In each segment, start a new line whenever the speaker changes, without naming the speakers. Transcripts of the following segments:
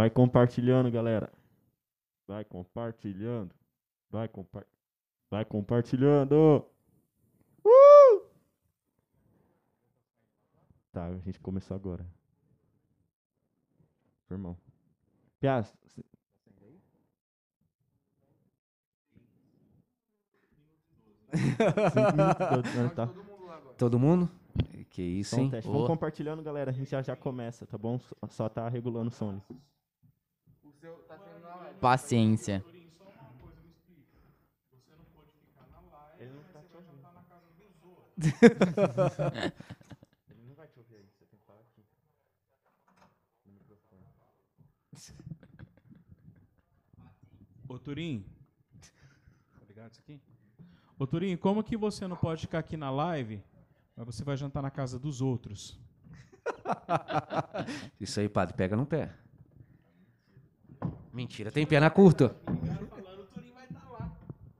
Vai compartilhando, galera. Vai compartilhando. Vai compa Vai compartilhando. Uh! Tá, a gente começou agora. Irmão. Minutos, do- tá.
Todo mundo? Que isso, hein?
Vamos compartilhando, galera. A gente já já começa, tá bom? Só- Só tá regulando o som. Ali.
Paciência.
Ele não tá te ouvindo. Ele não vai te ouvir aí. Você tem que falar aqui. No microfone.
Ô Turim. Tá ligado isso aqui? Ô Turim, como que você não pode ficar aqui na live, mas você vai jantar na casa dos outros?
Isso aí, padre, pega no pé. Mentira, tem perna curta.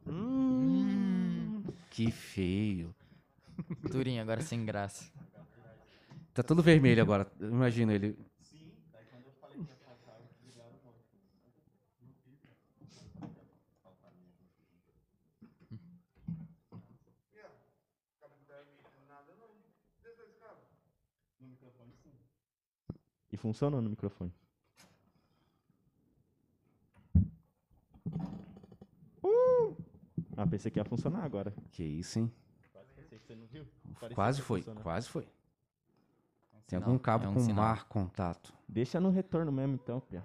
Hum, que feio.
Turinho, agora sem graça.
Tá todo vermelho agora. Imagina ele.
E funciona no microfone. Ah, pensei que ia funcionar agora.
Que isso, hein?
Pensei que você não viu. Parecia
Quase foi,
funcionou.
quase foi. Tem
Sinal,
algum cabo
é um
com
sinal.
mar contato.
Deixa no retorno mesmo, então, Pia.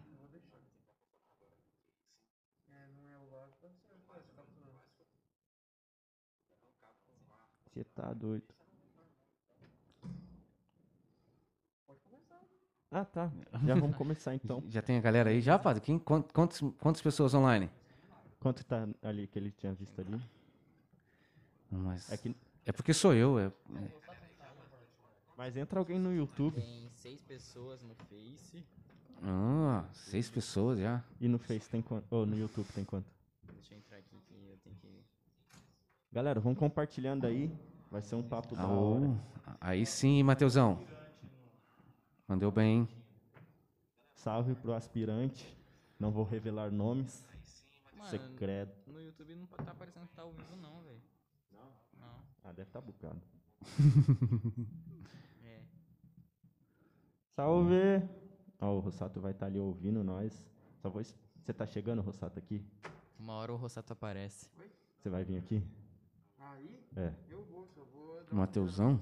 Você tá doido. Ah, tá. Já vamos começar então.
Já tem a galera aí já, padre? Quem, quant- quantas, quantas pessoas online?
Quanto tá ali que ele tinha visto ali?
Mas
É que...
é porque sou eu. É,
Mas entra alguém no YouTube
Tem seis pessoas no Face.
ah, seis pessoas já.
e no Face tem quanto? Ou no YouTube tem quanto?
Deixa eu entrar aqui que eu tenho que.
Galera, vamos compartilhando aí. Vai ser um papo da hora.
Aí sim, Mateusão. Mandou bem.
Salve pro aspirante. Não vou revelar nomes.
Mano,
Secreto.
no YouTube não tá aparecendo que tá ao vivo, não, velho. Não? Não.
Ah, deve estar tá bucado.
É.
Salve! Ó, o Rossato vai estar ali ouvindo nós. Só vou... Você tá chegando, Rossato, aqui?
Uma hora o Rossato aparece.
Você vai vir aqui?
Aí,
É.
eu vou, só vou.
Mateusão?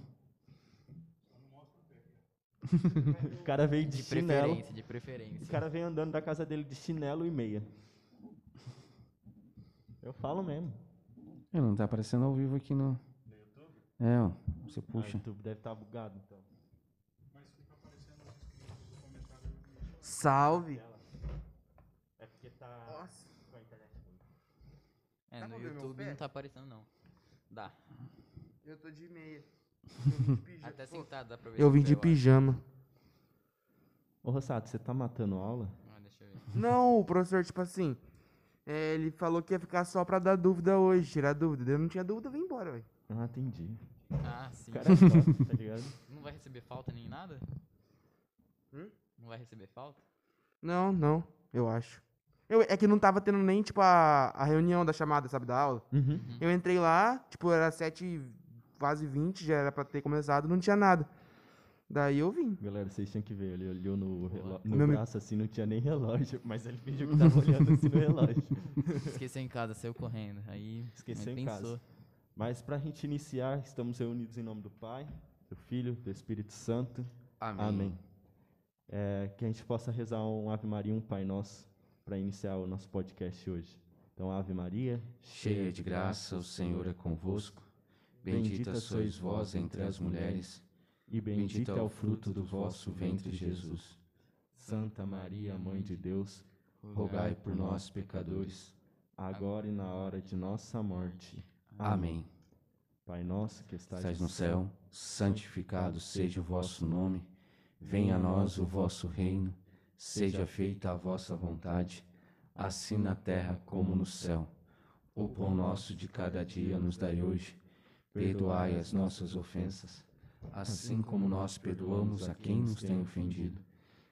O cara veio de,
De
chinelo.
preferência, de preferência.
O cara veio andando da casa dele de chinelo e meia. Eu falo mesmo.
É, não tá aparecendo ao vivo aqui no. É, ó. Você
Ah, o
puxa.
YouTube deve estar bugado, então.
Salve!
É porque tá
Nossa,
com a internet.
É,
Dá
no YouTube não tá aparecendo, não. Dá.
eu tô de meia. Eu vim de pijama.
Até sentado dá pra ver.
Eu vim de pijama.
Ô, Rossato, você tá matando aula?
Ah, deixa eu ver.
Não, o professor, tipo assim, é, ele falou que ia ficar só pra dar dúvida hoje, tirar dúvida. Eu não tinha dúvida, eu vim embora, velho.
Ah, entendi.
Ah, sim.
Cara é top, tá ligado?
Não vai receber falta nem nada?
Hum?
Não vai receber falta?
Não, não, eu acho. Eu, é que não tava tendo nem, tipo, a, a reunião da chamada, sabe, da aula.
Uhum.
Eu entrei lá, tipo, era 7 quase 20, já era pra ter começado, não tinha nada. Daí eu vim.
Galera, vocês tinham que ver. Ele olhou no, relo- no
Meu
braço assim, não tinha nem relógio. Mas ele fingiu que tava olhando assim no relógio.
Esqueceu em casa, saiu correndo. Aí
Esqueceu em
pensou.
casa. Mas pra gente iniciar, estamos reunidos em nome do Pai, do Filho, do Espírito Santo.
Amém.
Amém. É, que a gente possa rezar um Ave Maria, um Pai Nosso, para iniciar o nosso podcast hoje. Então, Ave Maria,
Cheia de graça, o Senhor é convosco. Bendita sois vós entre as mulheres.
E
Bendito é o fruto do vosso ventre, Jesus.
Santa Maria, Mãe de Deus,
Rogai por nós, pecadores.
agora e na hora de nossa morte.
Amém.
Pai nosso que estás
no céu, santificado seja o vosso nome. Venha a nós o vosso reino. Seja feita a vossa vontade, assim na terra como no céu. O pão nosso de cada dia nos dai hoje. Perdoai as nossas ofensas, assim como nós perdoamos a quem nos tem ofendido.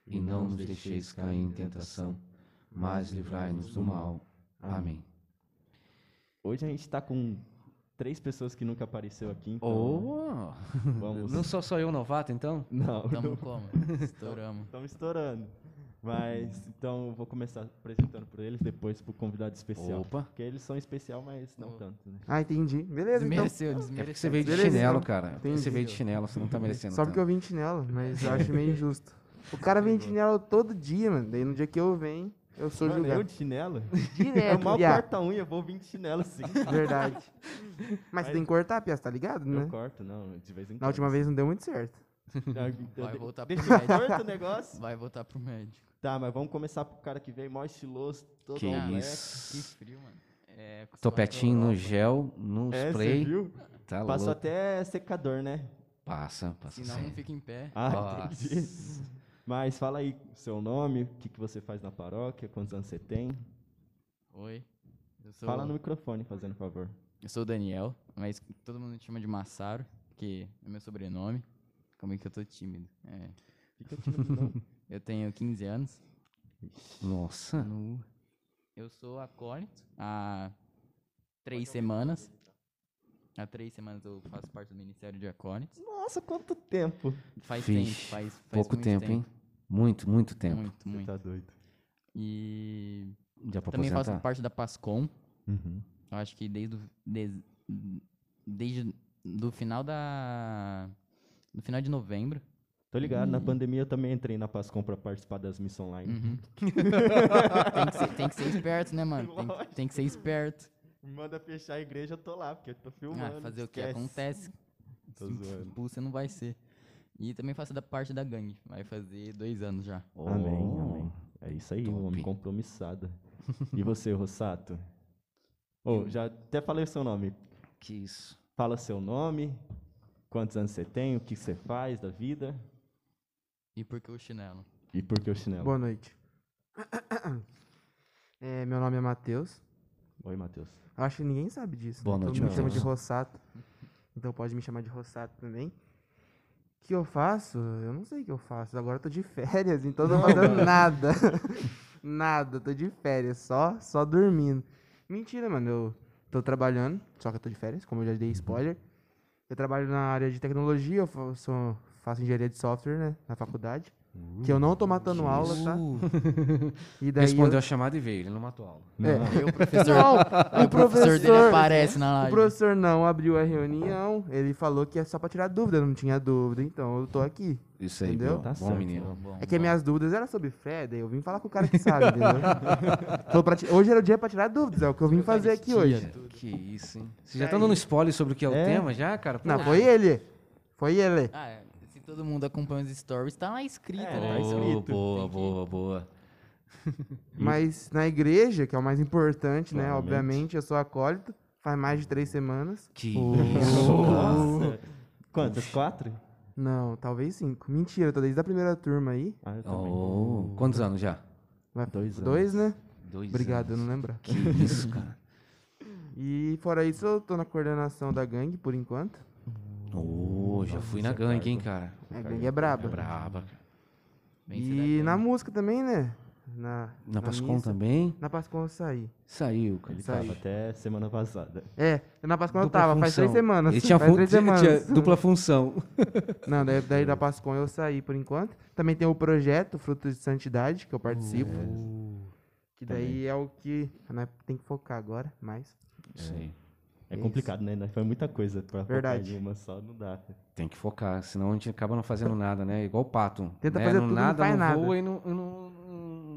e não nos deixeis cair em tentação, mas livrai-nos do mal. Amém.
Hoje a gente tá com três pessoas que nunca apareceu aqui, então
Oh,
vamos...
não sou só eu novato, então?
Não,
Tamo como? Estouramos.
estamos estourando. Mas, então, eu vou começar apresentando por eles, depois pro convidado especial.
Opa.
Porque eles são especial, mas não
Oh.
tanto, né?
Ah, entendi. Beleza, então.
Desmereceu,
É porque
desmereceu.
você veio de
Beleza,
chinelo,
então.
cara. Porque Você
Entendi.
veio de chinelo, você não tá merecendo
Só porque eu vim de chinelo, mas eu acho meio injusto. O cara vem de chinelo todo dia, mano. Daí no dia que eu venho, eu sou
Mano, eu
julgado.
de chinelo?
Direto,
eu mal
viado.
corto a unha, eu vou vir de chinelo sim.
Verdade. Mas
Mas-
você tem que cortar, Pia, tá ligado,
Eu
né?
corto, não, de vez em quando.
Na última vez não deu muito certo.
Não,
Vai
de-
voltar pro
Deixa
médico.
o negócio.
Vai voltar pro médico.
Tá, mas vamos começar pro cara que veio mó estiloso, todo
Que
moleque.
isso.
Que frio, mano. É,
Topetinho no gel, no
É,
spray.
viu?
Tá
Passou
louco.
até secador, né?
Passa, passa.
Senão
sim.
não fica em pé.
Ah,
Nossa.
entendi. Mas fala aí seu nome, o que, que você faz na paróquia, quantos anos você tem.
Oi. Eu sou,
Fala no microfone, fazendo favor.
eu sou o Daniel, mas todo mundo me chama de Massaro, que é meu sobrenome. Como é que eu tô tímido? É,
Fica tímido, não.
eu tenho 15 anos.
Nossa.
No... Eu sou acólito há três semanas. Há três semanas eu faço parte do Ministério de Acólitos.
Nossa, quanto tempo.
Faz
Vixe,
tempo, faz, faz
Pouco
muito
tempo, hein? Muito, muito tempo.
Muito,
Você
muito.
tá doido.
E
Já pra
também faço
aposentar?
parte da Pascom.
Uhum.
Eu acho que desde, o- des- desde do final da no final de novembro.
Tô ligado,
Hum.
na pandemia eu também entrei na Pascom pra participar das missões online.
Uhum. tem, que ser, tem que ser esperto, né, mano? Tem, que- tem que ser esperto.
Me manda fechar a igreja, eu tô lá, porque eu tô filmando.
Ah, fazer o que
esquece.
acontece.
Tô
Se
zoando.
Expulso não vai ser. E também faço da parte da gangue. Vai fazer dois anos já.
Amém,
Oh.
amém. É isso aí, um homem compromissado. e você, Rossato? Oh, já até falei o seu nome.
Que isso.
Fala seu nome, quantos anos você tem, o que você faz da vida
E por que o chinelo?
e por que o chinelo.
Boa noite. É, meu nome é Matheus.
Oi, Matheus.
Eu Acho que ninguém sabe disso.
Boa
né?
noite,
Todo mundo me chama de. Rossato. Então pode me chamar de Rossato também. O que eu faço? Eu não sei o que eu faço. Agora eu tô de férias, então eu tô fazendo nada. nada, tô de férias, só, só dormindo. Mentira, mano. Eu tô trabalhando, só que eu tô de férias, como eu já dei spoiler. Eu trabalho na área de tecnologia, eu fa- sou- faço engenharia de software, né, na faculdade. Que eu não tô matando aula, tá? E daí
Respondeu
eu-
a chamada e veio, ele não matou aula.
É.
Aí o professor,
Não, o
o professor dele aparece na
O
live.
professor não abriu a reunião, ele falou que é só pra tirar dúvida, eu não tinha dúvida, então eu tô aqui.
Isso aí,
Entendeu?
bom,
Tá
bom
certo.
menino.
Bom,
É que
bom.
minhas dúvidas eram sobre daí eu vim falar com o cara que sabe, entendeu? Ti- hoje era o dia pra tirar dúvidas, é o que eu vim fazer aqui hoje.
Que isso, hein? Você já tá dando spoiler sobre o que é o
É.
tema já, cara? Pô,
Não, foi ele. Foi ele.
Ah, é, todo mundo acompanha os stories, tá lá escrito,
É,
né?
tá escrito.
boa, boa, boa.
Mas na igreja, que é o mais importante, né? Obviamente, eu sou acólito, faz mais de três semanas.
Que
Nossa. Quantas? Quatro?
Não, talvez cinco. Mentira, eu tô desde a primeira turma aí.
Ah, eu também.
Oh, quantos anos já?
Vai-
Dois
Dois, né?
Dois
Obrigado, eu
anos.
não lembro.
Que isso, cara.
E fora isso, eu tô na coordenação da gangue, por enquanto.
Oh, já fui na gangue, hein, cara.
A gangue é braba.
É braba. cara.
Bem,
E na música também, né? Na,
Na Pascom
missa.
também?
Na Pascom eu saí.
Saiu, cara.
Ele
aí.
tava até semana passada.
É, na Pascom eu
Dupla
tava, faz três
função.
semanas.
Ele tinha,
faz três
tinha-
semanas.
tinha dupla função.
Não, daí, daí da Pascom eu saí por enquanto. Também tem o projeto Frutos de Santidade, que eu participo. que daí é o que né, tem que focar agora, mais.
Sei.
É
Isso.
complicado, né? Foi muita coisa pra focar em uma só, não dá.
Tem que focar, senão a gente acaba não fazendo nada, né? Igual o pato.
Tenta
né?
fazer
não
tudo, não
nada,
faz
não
nada.
voa e não, e não,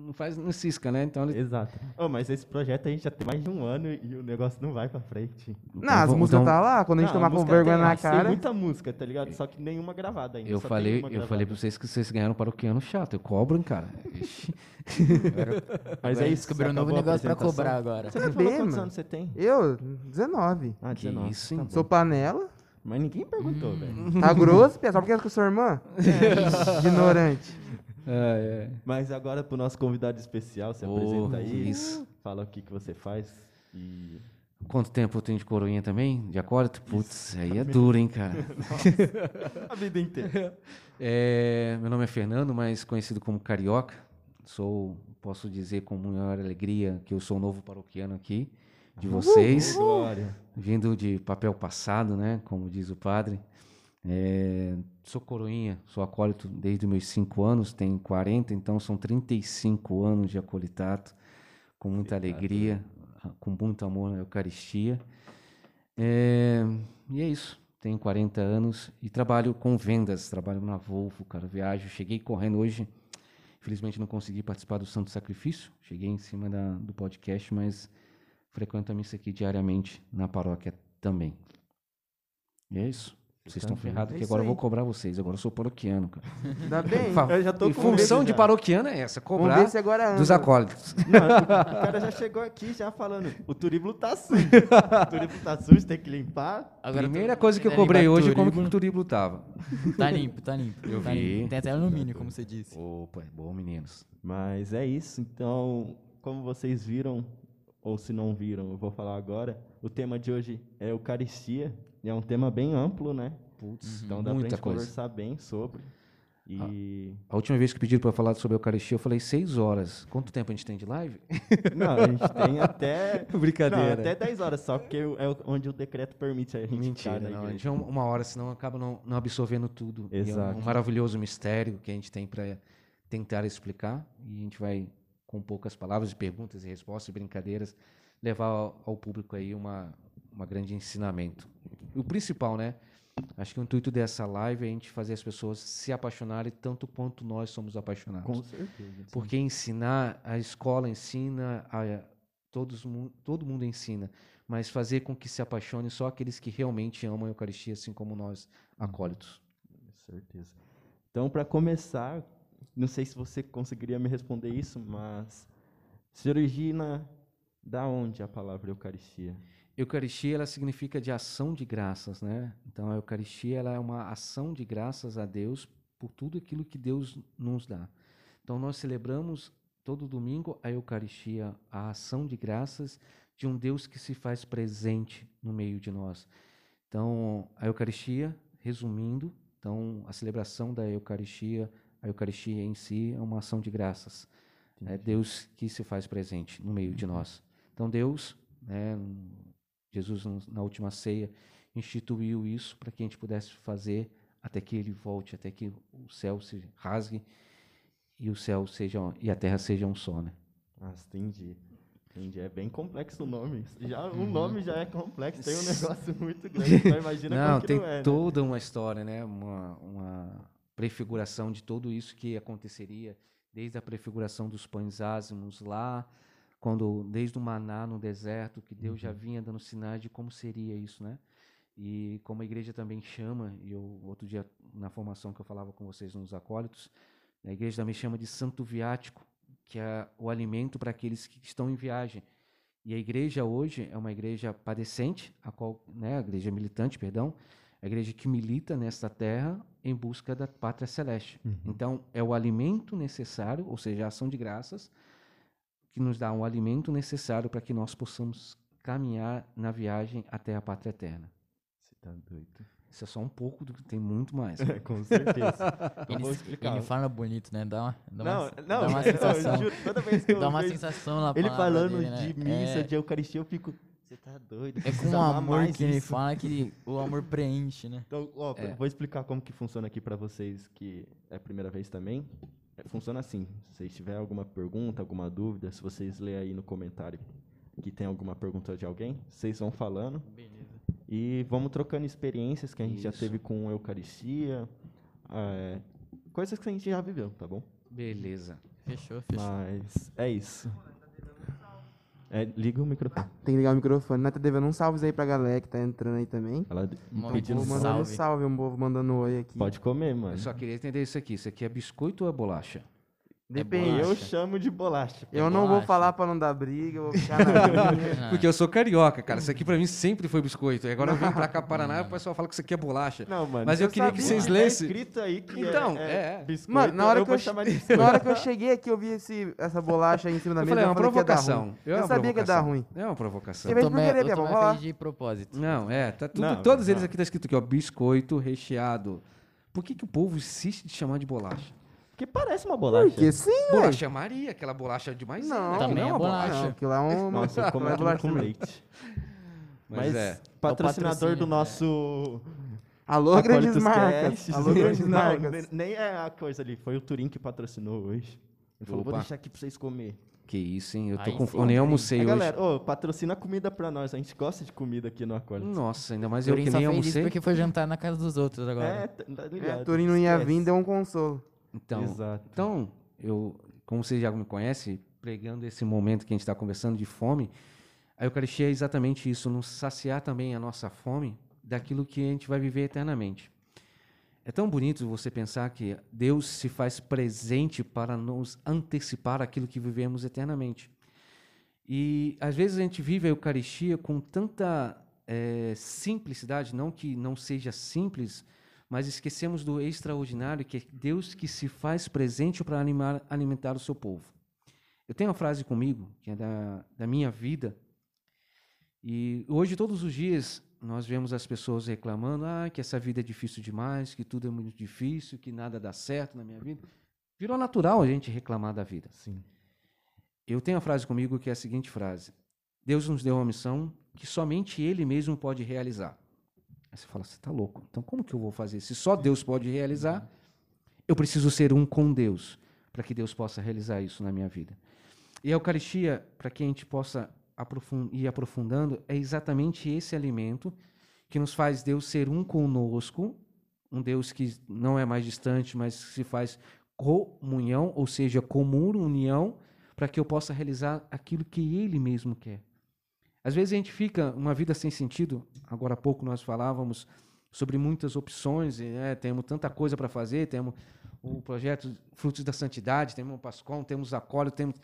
não faz, não cisca, né? Então ele
Exato. Oh, mas esse projeto a gente já tem mais de um ano e o negócio não vai pra frente.
Não, as
vamos-
músicas
então-
tá lá, quando a gente
Não,
tomar com vergonha
tem,
na
mas Tem
cara.
muita música, tá ligado? Só que nenhuma gravada ainda.
Eu
só
falei, eu
gravada.
falei pra vocês que vocês ganharam paroquiano chato. Cobram, cara. Ixi.
Mas é isso.
Descobriu um novo negócio pra cobrar agora.
Você não falou quantos
mano.
anos você tem?
Eu, 19.
Ah,
Que
19.
isso, hein?
Tá.
Sou panela.
Mas ninguém perguntou,
Hum.
velho.
Tá grosso, Pia, só porque é com sua irmã? Ignorante.
É, é.
Mas agora pro nosso convidado especial, se
Oh,
apresenta aí.
isso.
Fala o que, que você faz e
Quanto tempo eu tenho de coroinha também? De acólito? Putz, aí é duro, hein, cara?
A vida inteira.
É, meu nome é Fernando, mas conhecido como Carioca. Sou, posso dizer com maior alegria que eu sou o novo paroquiano aqui de vocês,
Glória.
vindo de papel passado, né? Como diz o padre. É, sou coroinha, sou acólito desde meus 5 anos, tenho 40, então são 35 anos de acolitato, com muita alegria, com muito amor na Eucaristia. É, e é isso. Tenho 40 anos e trabalho com vendas, trabalho na Volvo, cara, viajo. Cheguei correndo hoje, infelizmente não consegui participar do Santo Sacrifício, cheguei em cima da- do podcast, mas frequento a missa aqui diariamente na paróquia também. E é isso. Vocês estão ferrados,
É
que agora eu vou
aí.
cobrar vocês. Agora eu sou paroquiano, cara.
Ainda bem.
Eu já tô
e
com
função
medo
de paroquiano é essa, cobrar
ver se agora anda.
dos acólitos.
Não, o cara já chegou aqui já falando, o turíbulo tá sujo. o turíbulo tá sujo, tem que limpar.
Agora
Primeira
tu-
coisa que eu cobrei hoje é como que o turíbulo tava.
Tá limpo, tá limpo.
Eu
tá
vi.
limpo. Tem até alumínio, como você disse.
Opa, é bom, meninos.
Mas é isso, então, como vocês viram, ou se não viram, eu vou falar agora. O tema de hoje é Eucaristia, e é um tema bem amplo, né?
Putz,
Então dá pra
muita
gente
coisa.
conversar bem sobre. E.
A última vez que pediram para falar sobre a Eucaristia, eu falei seis horas. Quanto tempo a gente tem de live?
Não, a gente tem até.
Brincadeira.
Não, até 10 horas, só porque é onde o decreto permite a gente
Mentira,
ficar
não. A gente é um- uma hora, senão acaba não, não absorvendo tudo. E é um-
Exato.
um maravilhoso mistério que a gente tem para tentar explicar. E a gente vai, com poucas palavras, perguntas e respostas, brincadeiras, levar ao, ao público aí uma, uma grande ensinamento. O principal, né? Acho que o intuito dessa live é a gente fazer as pessoas se apaixonarem tanto quanto nós somos apaixonados.
Com certeza.
Porque ensinar, a escola ensina, a, todos, todo mundo ensina, mas fazer com que se apaixone só aqueles que realmente amam a Eucaristia, assim como nós, acólitos.
Com certeza. Então, para começar, não sei se você conseguiria me responder isso, mas se origina da onde a palavra Eucaristia?
Eucaristia, ela significa de ação de graças, né? Então, a Eucaristia, ela é uma ação de graças a Deus por tudo aquilo que Deus nos dá. Então, nós celebramos todo domingo a Eucaristia, a ação de graças de um Deus que se faz presente no meio de nós. Então, a Eucaristia, resumindo, então a celebração da Eucaristia, a Eucaristia em si é uma ação de graças. É Deus que se faz presente no meio de nós. Então, Deus, né, Jesus na última ceia instituiu isso para que a gente pudesse fazer até que ele volte, até que o céu se rasgue e o céu seja e a terra sejam um só, né?
Ah, entendi. Entendi. É bem complexo o nome. Já, O nome já é complexo, tem um negócio muito grande. Então imagina
Não, tem
não é, né?
toda uma história, né? Uma, uma prefiguração de tudo isso que aconteceria, desde a prefiguração dos pães ázimos lá, quando desde o maná no deserto, que Deus
Uhum.
já vinha dando sinais de como seria isso, né? E como a igreja também chama, e eu outro dia na formação que eu falava com vocês nos acólitos, a igreja também chama de santo viático, que é o alimento para aqueles que estão em viagem. E a igreja hoje é uma igreja padecente, a qual, né, a igreja militante, perdão, a igreja que milita nesta terra em busca da pátria celeste. Então, é o alimento necessário, ou seja, a ação de graças, que nos dá um alimento necessário para que nós possamos caminhar na viagem até a pátria eterna.
Você tá doido.
Isso é só um pouco do que tem muito mais.
Com certeza. Eu
Ele,
vou explicar.
ele fala bonito, né? Dá uma, dá
não,
uma,
não,
dá uma
eu
sensação.
juro, toda vez que eu
Dá uma
vejo
sensação na
ele falando
dele, né?
de missa,
É-
de Eucaristia, eu fico. Você tá doido?
É com
amar
amor que ele
isso."
fala que o amor preenche, né?
Então, ó,
É.
vou explicar como que funciona aqui para vocês que é a primeira vez também. É, Funciona assim. Se vocês tiverem alguma pergunta, alguma dúvida, se vocês lerem aí no comentário que tem alguma pergunta de alguém, vocês vão falando
Beleza.
e vamos trocando experiências que a gente já
Isso.
teve com a Eucaristia, é, coisas que a gente já viveu, tá bom?
Beleza.
Fechou, fechou.
Mas é isso. É, liga o microfone.
Tem que ligar o microfone. Nós tá devendo uns salves aí pra galera que tá entrando aí também.
Ela
Uma-
pedindo
um
mandando
salve.
salve, um povo mandando oi aqui.
Pode comer, mano.
Eu só queria entender isso aqui. Isso aqui é biscoito ou é bolacha?
Depende.
Eu chamo de bolacha.
Eu não vou
bolacha.
falar pra não dar briga, eu vou ficar na minha.
Porque eu sou carioca, cara. Isso aqui pra mim sempre foi biscoito. E agora eu vim pra cá, Paraná, e o pessoal fala que isso aqui é bolacha.
Não, mano.
Mas eu queria que vocês
tá
lessem.
escrito aí que
Então,
é,
é, é.
biscoito,
Mano, na hora,
eu
que
vou
eu, che- na hora que eu cheguei aqui, eu vi esse, essa bolacha aí em cima da
Eu
mesa.
falei, é uma provocação. É
Eu
uma
sabia que ia dar
provocação.
ruim.
É uma provocação.
Você
o
fez por
Tomé,
querer,
o
Bia,
Tomé
vamos
de propósito.
Não, é, tá tudo,
Não,
todos eles
não.
aqui tá escrito aqui, ó, biscoito recheado. Por que, que o povo insiste de chamar de bolacha?
Que parece uma bolacha.
Porque sim, ué.
Bolacha Maria, aquela bolacha de maisena.
Não,
Também
não
é
uma
bolacha.
Não, aquilo lá é uma...
Nossa, eu como
é bolacha
com leite.
Mas,
Mas,
é.
patrocinador
É o
do
patrocínio,
nosso...
Alô, grandes marcas. Alô, grandes marcas.
nem- é a coisa ali, foi o Turim que patrocinou hoje. Ele falou, vou
Opa.
deixar aqui pra vocês comer.
Que isso, hein? Eu tô
Aí
com Eu nem almocei
É,
hoje.
galera, ô, patrocina comida pra nós. A gente gosta de comida aqui no Acólitos.
Nossa, ainda mais eu
Turim
que nem almocei.
porque foi jantar na casa dos outros agora.
É, tá ligado.
É, Turim não ia vir, deu um consolo.
Então,
Exato.
Então, eu, como vocês já me conhecem, pregando esse momento que a gente está conversando de fome, a Eucaristia é exatamente isso, nos saciar também a nossa fome daquilo que a gente vai viver eternamente. É tão bonito você pensar que Deus se faz presente para nos antecipar aquilo que vivemos eternamente. E às vezes a gente vive a Eucaristia com tanta eh, simplicidade, não que não seja simples, mas esquecemos do extraordinário, que é Deus que se faz presente para animar, alimentar o seu povo. Eu tenho uma frase comigo, que é da, da minha vida, e hoje, todos os dias, nós vemos as pessoas reclamando ah, que essa vida é difícil demais, que tudo é muito difícil, que nada dá certo na minha vida. Virou natural a gente reclamar da vida.
Sim.
Eu tenho a frase comigo que é a seguinte frase: Deus nos deu uma missão que somente Ele mesmo pode realizar. Aí você fala, você está louco. Então como que eu vou fazer? Se só Deus pode realizar, eu preciso ser um com Deus para que Deus possa realizar isso na minha vida. E a Eucaristia, para que a gente possa aprofun- ir aprofundando, é exatamente esse alimento que nos faz Deus ser um conosco, um Deus que não é mais distante, mas se faz comunhão, ou seja, comum união, para que eu possa realizar aquilo que Ele mesmo quer. Às vezes a gente fica uma vida sem sentido. Agora há pouco nós falávamos sobre muitas opções, e, né, temos tanta coisa para fazer, temos o projeto Frutos da Santidade, temos o Pascom, temos Acólito, temos...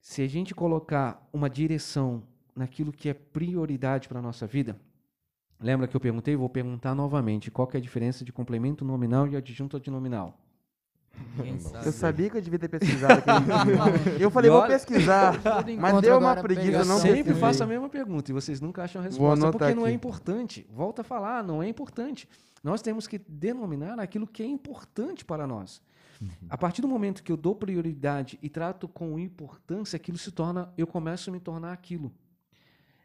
Se a gente colocar uma direção naquilo que é prioridade para a nossa vida, lembra que eu perguntei? Vou perguntar novamente, qual é a diferença de complemento nominal e adjunto adnominal?
Sabe.
Eu sabia que eu devia ter pesquisado aquele dia. Eu falei, vou pesquisar. Mas deu uma preguiça, eu não
sempre
pesquisei.
faço a mesma pergunta e vocês nunca acham a resposta porque não é
aqui.
importante. Volta a falar, não é importante. Nós temos que denominar aquilo que é importante para nós. A partir do momento que eu dou prioridade e trato com importância, aquilo se torna, eu começo a me tornar aquilo.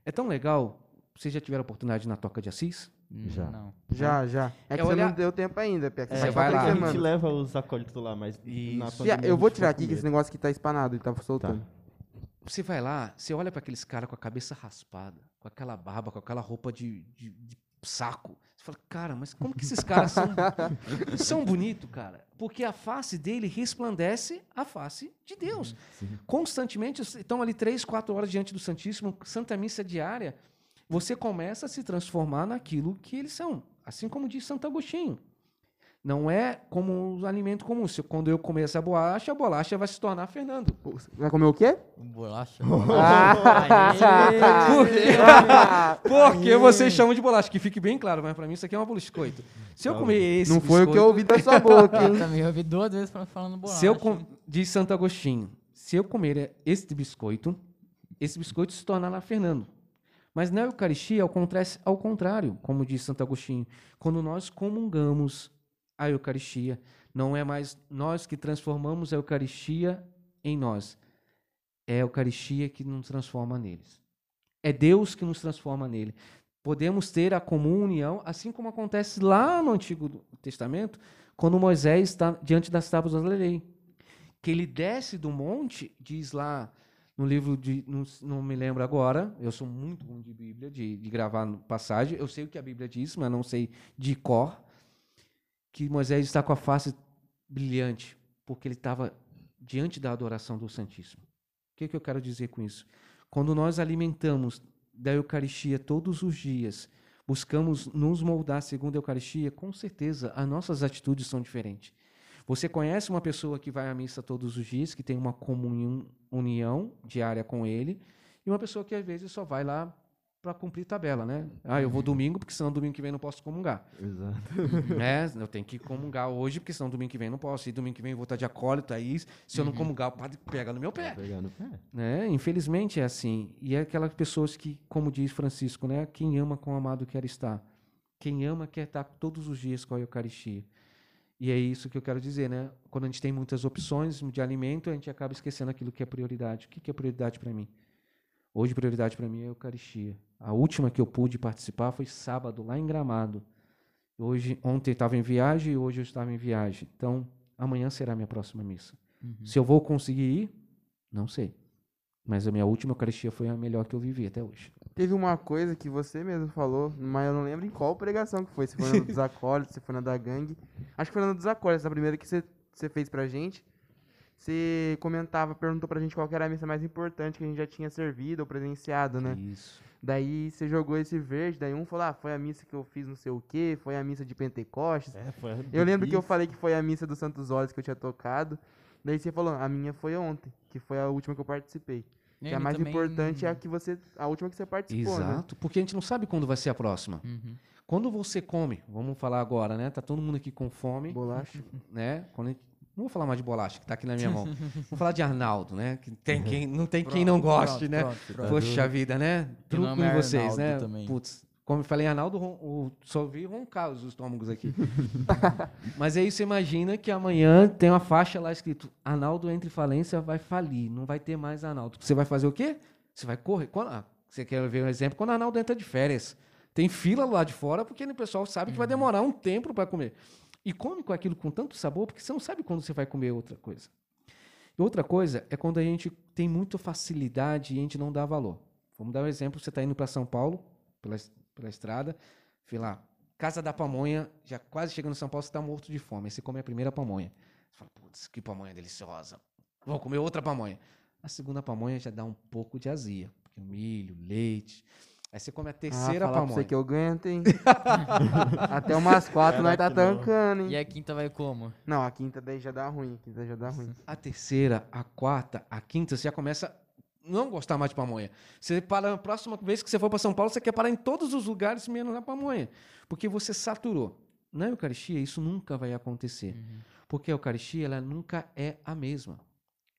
É tão legal. Vocês já tiveram a oportunidade na Toca de Assis?
Hum,
Já.
Não.
Já, já. É que
É
você
olhar-
não deu tempo ainda, Pia. que
É,
Você vai lá.
a gente leva os acólitos lá, mas
Isso.
pandemia
eu vou tirar aqui que esse negócio que tá espanado, ele tava soltando.
Você vai lá, você olha para aqueles caras com a cabeça raspada, com aquela barba, com aquela roupa de, de- de saco. Você fala, cara, mas como que esses caras são, são bonitos, cara? Porque a face dele resplandece a face de Deus. Constantemente, estão ali três, quatro horas diante do Santíssimo, Santa Missa diária, você começa a se transformar naquilo que eles são. Assim como diz Santo Agostinho. Não é como um alimento comum. Se, quando eu comer essa bolacha, a bolacha vai se tornar Fernando.
Vai comer o quê?
Bolacha.
Porque vocês chamam de bolacha, que fique bem claro, mas pra mim isso aqui é uma biscoito. Se eu comer esse
Não foi o que eu
biscoito-
ouvi da sua boca, hein?
Eu também ouvi duas vezes fa- falando bolacha.
Se eu com... Diz Santo Agostinho, se eu comer este biscoito, esse biscoito se tornará Fernando. Mas na Eucaristia acontece ao contrário, como diz Santo Agostinho. Quando nós comungamos a Eucaristia, não é mais nós que transformamos a Eucaristia em nós. É a Eucaristia que nos transforma neles. É Deus que nos transforma nele. Podemos ter a comum união, assim como acontece lá no Antigo Testamento, quando Moisés está diante das tábuas da lei. Que ele desce do monte, diz lá no livro de. Não, não me lembro agora, eu sou muito bom de Bíblia, de, de gravar passagem. Eu sei o que a Bíblia diz, mas não sei de cor. Que Moisés está com a face brilhante, porque ele estava diante da adoração do Santíssimo. O que, que eu quero dizer com isso? Quando nós alimentamos da Eucaristia todos os dias, buscamos nos moldar segundo a Eucaristia, com certeza as nossas atitudes são diferentes. Você conhece uma pessoa que vai à missa todos os dias, que tem uma comunhão, união diária com ele, e uma pessoa que às vezes só vai lá para cumprir tabela, né? Ah, eu vou domingo, porque senão domingo que vem não posso comungar.
Exato.
né? Eu tenho que comungar hoje, porque senão domingo que vem não posso. E domingo que vem eu vou estar de acólito aí. Se eu não comungar, o padre pega no meu pé.
Pegando o pé.
Né? Infelizmente é assim. E é aquelas pessoas que, como diz Francisco, né? quem ama com o amado quer estar. Quem ama quer estar todos os dias com a Eucaristia. E é isso que eu quero dizer, né? Quando a gente tem muitas opções de alimento, a gente acaba esquecendo aquilo que é prioridade. O que é prioridade para mim? Hoje, prioridade para mim é a Eucaristia. A última que eu pude participar foi sábado, lá em Gramado. Hoje, ontem eu estava em viagem e hoje eu estava em viagem. Então, amanhã será a minha próxima missa. Se eu vou conseguir ir, não sei. Mas a minha última Eucaristia foi a melhor que eu vivi até hoje.
Teve uma coisa que você mesmo falou, mas eu não lembro em qual pregação que foi. Se foi na dos acólitos, se foi na da gangue. Acho que foi na dos acólitos, a primeira que você, você fez pra gente. Você comentava, perguntou pra gente qual era a missa mais importante que a gente já tinha servido ou presenciado, né?
Isso.
Daí você jogou esse verde, daí um falou, ah, foi a missa que eu fiz não sei o quê, foi a missa de Pentecostes.
É, foi a
Eu lembro que eu falei que foi a missa dos Santos Olhos que eu tinha tocado. Daí você falou, a minha foi ontem, que foi a última que eu participei. Que a mais
também-
importante é a que você. A última que você participou, né?
Exato, porque a gente não sabe quando vai ser a próxima.
Uhum.
Quando você come, vamos falar agora, né? Tá todo mundo aqui com fome,
Bolacha.
né? Quando a gente- não vou falar mais de bolacha, que tá aqui na minha mão. Vou falar de Arnaldo, né? Que tem quem, não tem quem não goste,
Pronto,
né?
pronto, pronto.
Poxa vida, né? Truco em
é
vocês,
Arnaldo
né?
também.
Putz, como eu falei Arnaldo, o- só vi roncar os estômagos aqui. Mas aí você imagina que amanhã tem uma faixa lá escrito Arnaldo entre falência vai falir, não vai ter mais Arnaldo. Você vai fazer o quê? Você vai correr. Quando, ah, você quer ver um exemplo? Quando Arnaldo entra de férias. Tem fila lá de fora porque o pessoal sabe que vai demorar um tempo para comer. E come com aquilo com tanto sabor porque você não sabe quando você vai comer outra coisa. E outra coisa é quando a gente tem muita facilidade e a gente não dá valor. Vamos dar um exemplo: você está indo para São Paulo, pela, es- pela estrada, vê lá, Casa da Pamonha, já quase chegando em São Paulo, você está morto de fome. Aí você come a primeira pamonha. Você fala, putz, que pamonha deliciosa. Vou comer outra pamonha. A segunda pamonha já dá um pouco de azia, porque milho, leite. Aí você come a terceira
ah, falar pra
pamonha.
você que eu aguento, hein? Até umas quatro nós tá tancando, hein?
E a quinta vai como?
Não, a quinta daí já dá ruim. A quinta já dá ruim.
A terceira, a quarta, a quinta, você já começa não gostar mais de pamonha. Você para a próxima vez que você for para São Paulo, você quer parar em todos os lugares menos na pamonha, porque você saturou. Na Eucaristia, isso nunca vai acontecer. Porque a Eucaristia, ela nunca é a mesma.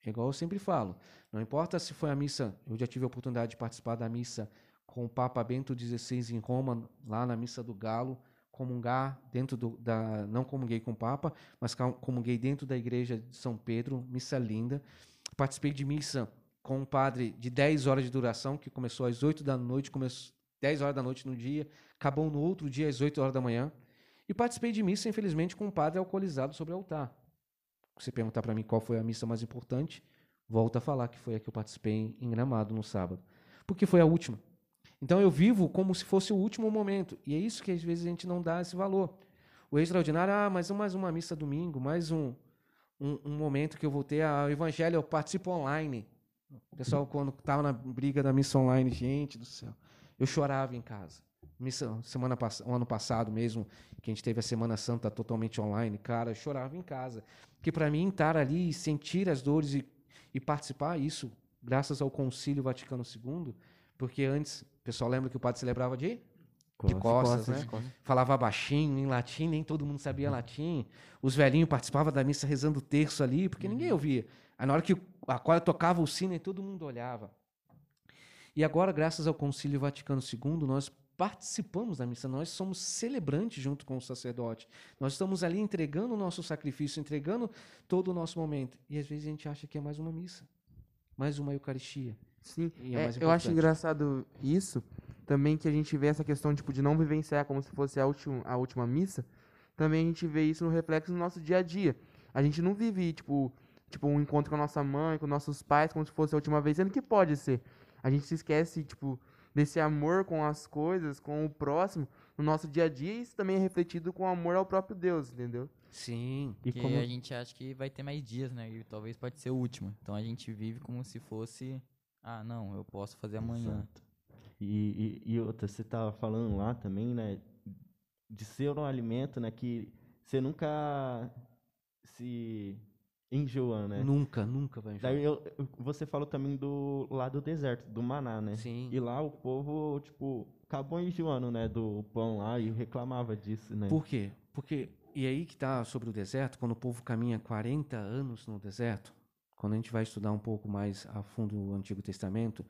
É igual eu sempre falo. Não importa se foi a missa, eu já tive a oportunidade de participar da missa com o Papa Bento XVI em Roma, lá na missa do Galo, comungar dentro do, da. Não comunguei com o Papa, mas comunguei dentro da igreja de São Pedro, missa linda. Participei de missa com um padre de 10 horas de duração, que começou às 8 da noite, começou 10 horas da noite no dia, acabou no outro dia às 8 horas da manhã. E participei de missa, infelizmente, com um padre alcoolizado sobre o altar. Se você perguntar para mim qual foi a missa mais importante, volta a falar que foi a que eu participei em Gramado no sábado. Porque foi a última. Então eu vivo como se fosse o último momento. E é isso que às vezes a gente não dá esse valor. O extraordinário, ah, mais, um- mais uma missa domingo, mais um, um, um momento que eu vou ter. Ah, o evangelho eu participo online. O pessoal, quando estava na briga da missa online, gente do céu, eu chorava em casa. Missa, semana o ano passado mesmo, que a gente teve a Semana Santa totalmente online, cara, eu chorava em casa. Porque para mim, estar ali e sentir as dores e, e participar, isso, graças ao Concílio Vaticano II, porque antes, o pessoal lembra que o padre celebrava de, de
Costa.
costas,
costas,
né? Falava baixinho, em latim, nem todo mundo sabia latim. Os velhinhos participavam da missa rezando o terço ali, porque ninguém ouvia. Aí na hora que a qual tocava o sino, aí todo mundo olhava. E agora, graças ao Concílio Vaticano II, nós participamos da missa, nós somos celebrantes junto com o sacerdote. Nós estamos ali entregando o nosso sacrifício, entregando todo o nosso momento. E às vezes a gente acha que é mais uma missa, mais uma Eucaristia.
Sim.
E é
É, eu acho engraçado isso, também que a gente vê essa questão tipo, de não vivenciar como se fosse a, última a última missa. Também a gente vê isso no reflexo no nosso dia a dia. A gente não vive, tipo, tipo, um encontro com a nossa mãe, com nossos pais, como se fosse a última vez, sendo que pode ser. A gente se esquece, tipo, desse amor com as coisas, com o próximo, no nosso dia a dia, e isso também é refletido com amor ao próprio Deus, entendeu?
Sim.
E
Porque
como
a gente acha que vai ter mais dias, né? E talvez pode ser o último. Então a gente vive como se fosse. Ah, não, eu posso fazer amanhã.
Exato. E, e, e outra, você estava falando lá também, né? De ser um alimento, né? Que você nunca se enjoa, né?
Nunca, nunca vai enjoar.
Daí eu- você falou também do lá do deserto, do maná, né?
Sim.
E lá o povo, tipo, acabou enjoando, né, do pão lá e reclamava disso, né?
Por quê? Porque, e aí que está sobre o deserto, quando o povo caminha 40 anos no deserto, quando a gente vai estudar um pouco mais a fundo o Antigo Testamento,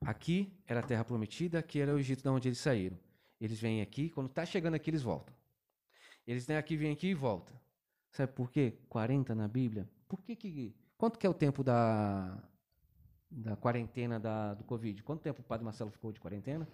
aqui era a terra prometida, aqui era o Egito de onde eles saíram. Eles vêm aqui, quando está chegando aqui, eles voltam. Eles vêm aqui, vêm aqui e voltam. Sabe por quê? 40 na Bíblia. Por que que... Quanto que é o tempo da, da quarentena da, do Covid? Quanto tempo o Padre Marcelo ficou de quarentena?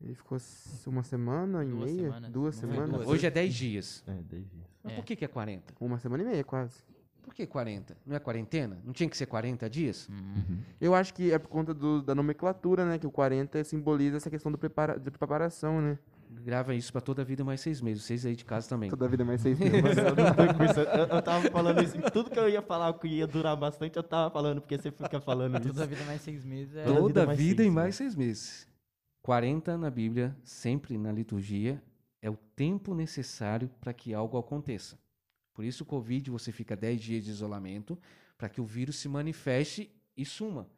Ele ficou uma semana e
Duas
meia?
semanas.
Duas semanas?
duas.
Hoje é 10 dias.
É, desde isso.
Mas
É.
por que, que é 40?
Uma semana e meia, quase.
Por que 40? Não é quarentena? Não tinha que ser 40 dias?
Uhum.
Eu acho que é por conta do- da nomenclatura, né? Que o 40 simboliza essa questão do prepara, de preparação, né?
Grava isso pra toda a vida mais seis meses. Vocês aí de casa também.
Toda a vida mais seis meses.
Eu. Eu, tava falando isso. Tudo que eu ia falar que ia durar bastante, eu tava falando, porque você fica falando isso.
Toda a vida mais seis meses é.
Toda
Toda
vida mais
vida
seis
em mais seis meses. 40 na Bíblia, sempre na liturgia, é o tempo necessário para que algo aconteça. Por isso o Covid, você fica 10 dias de isolamento, para que o vírus se manifeste e suma.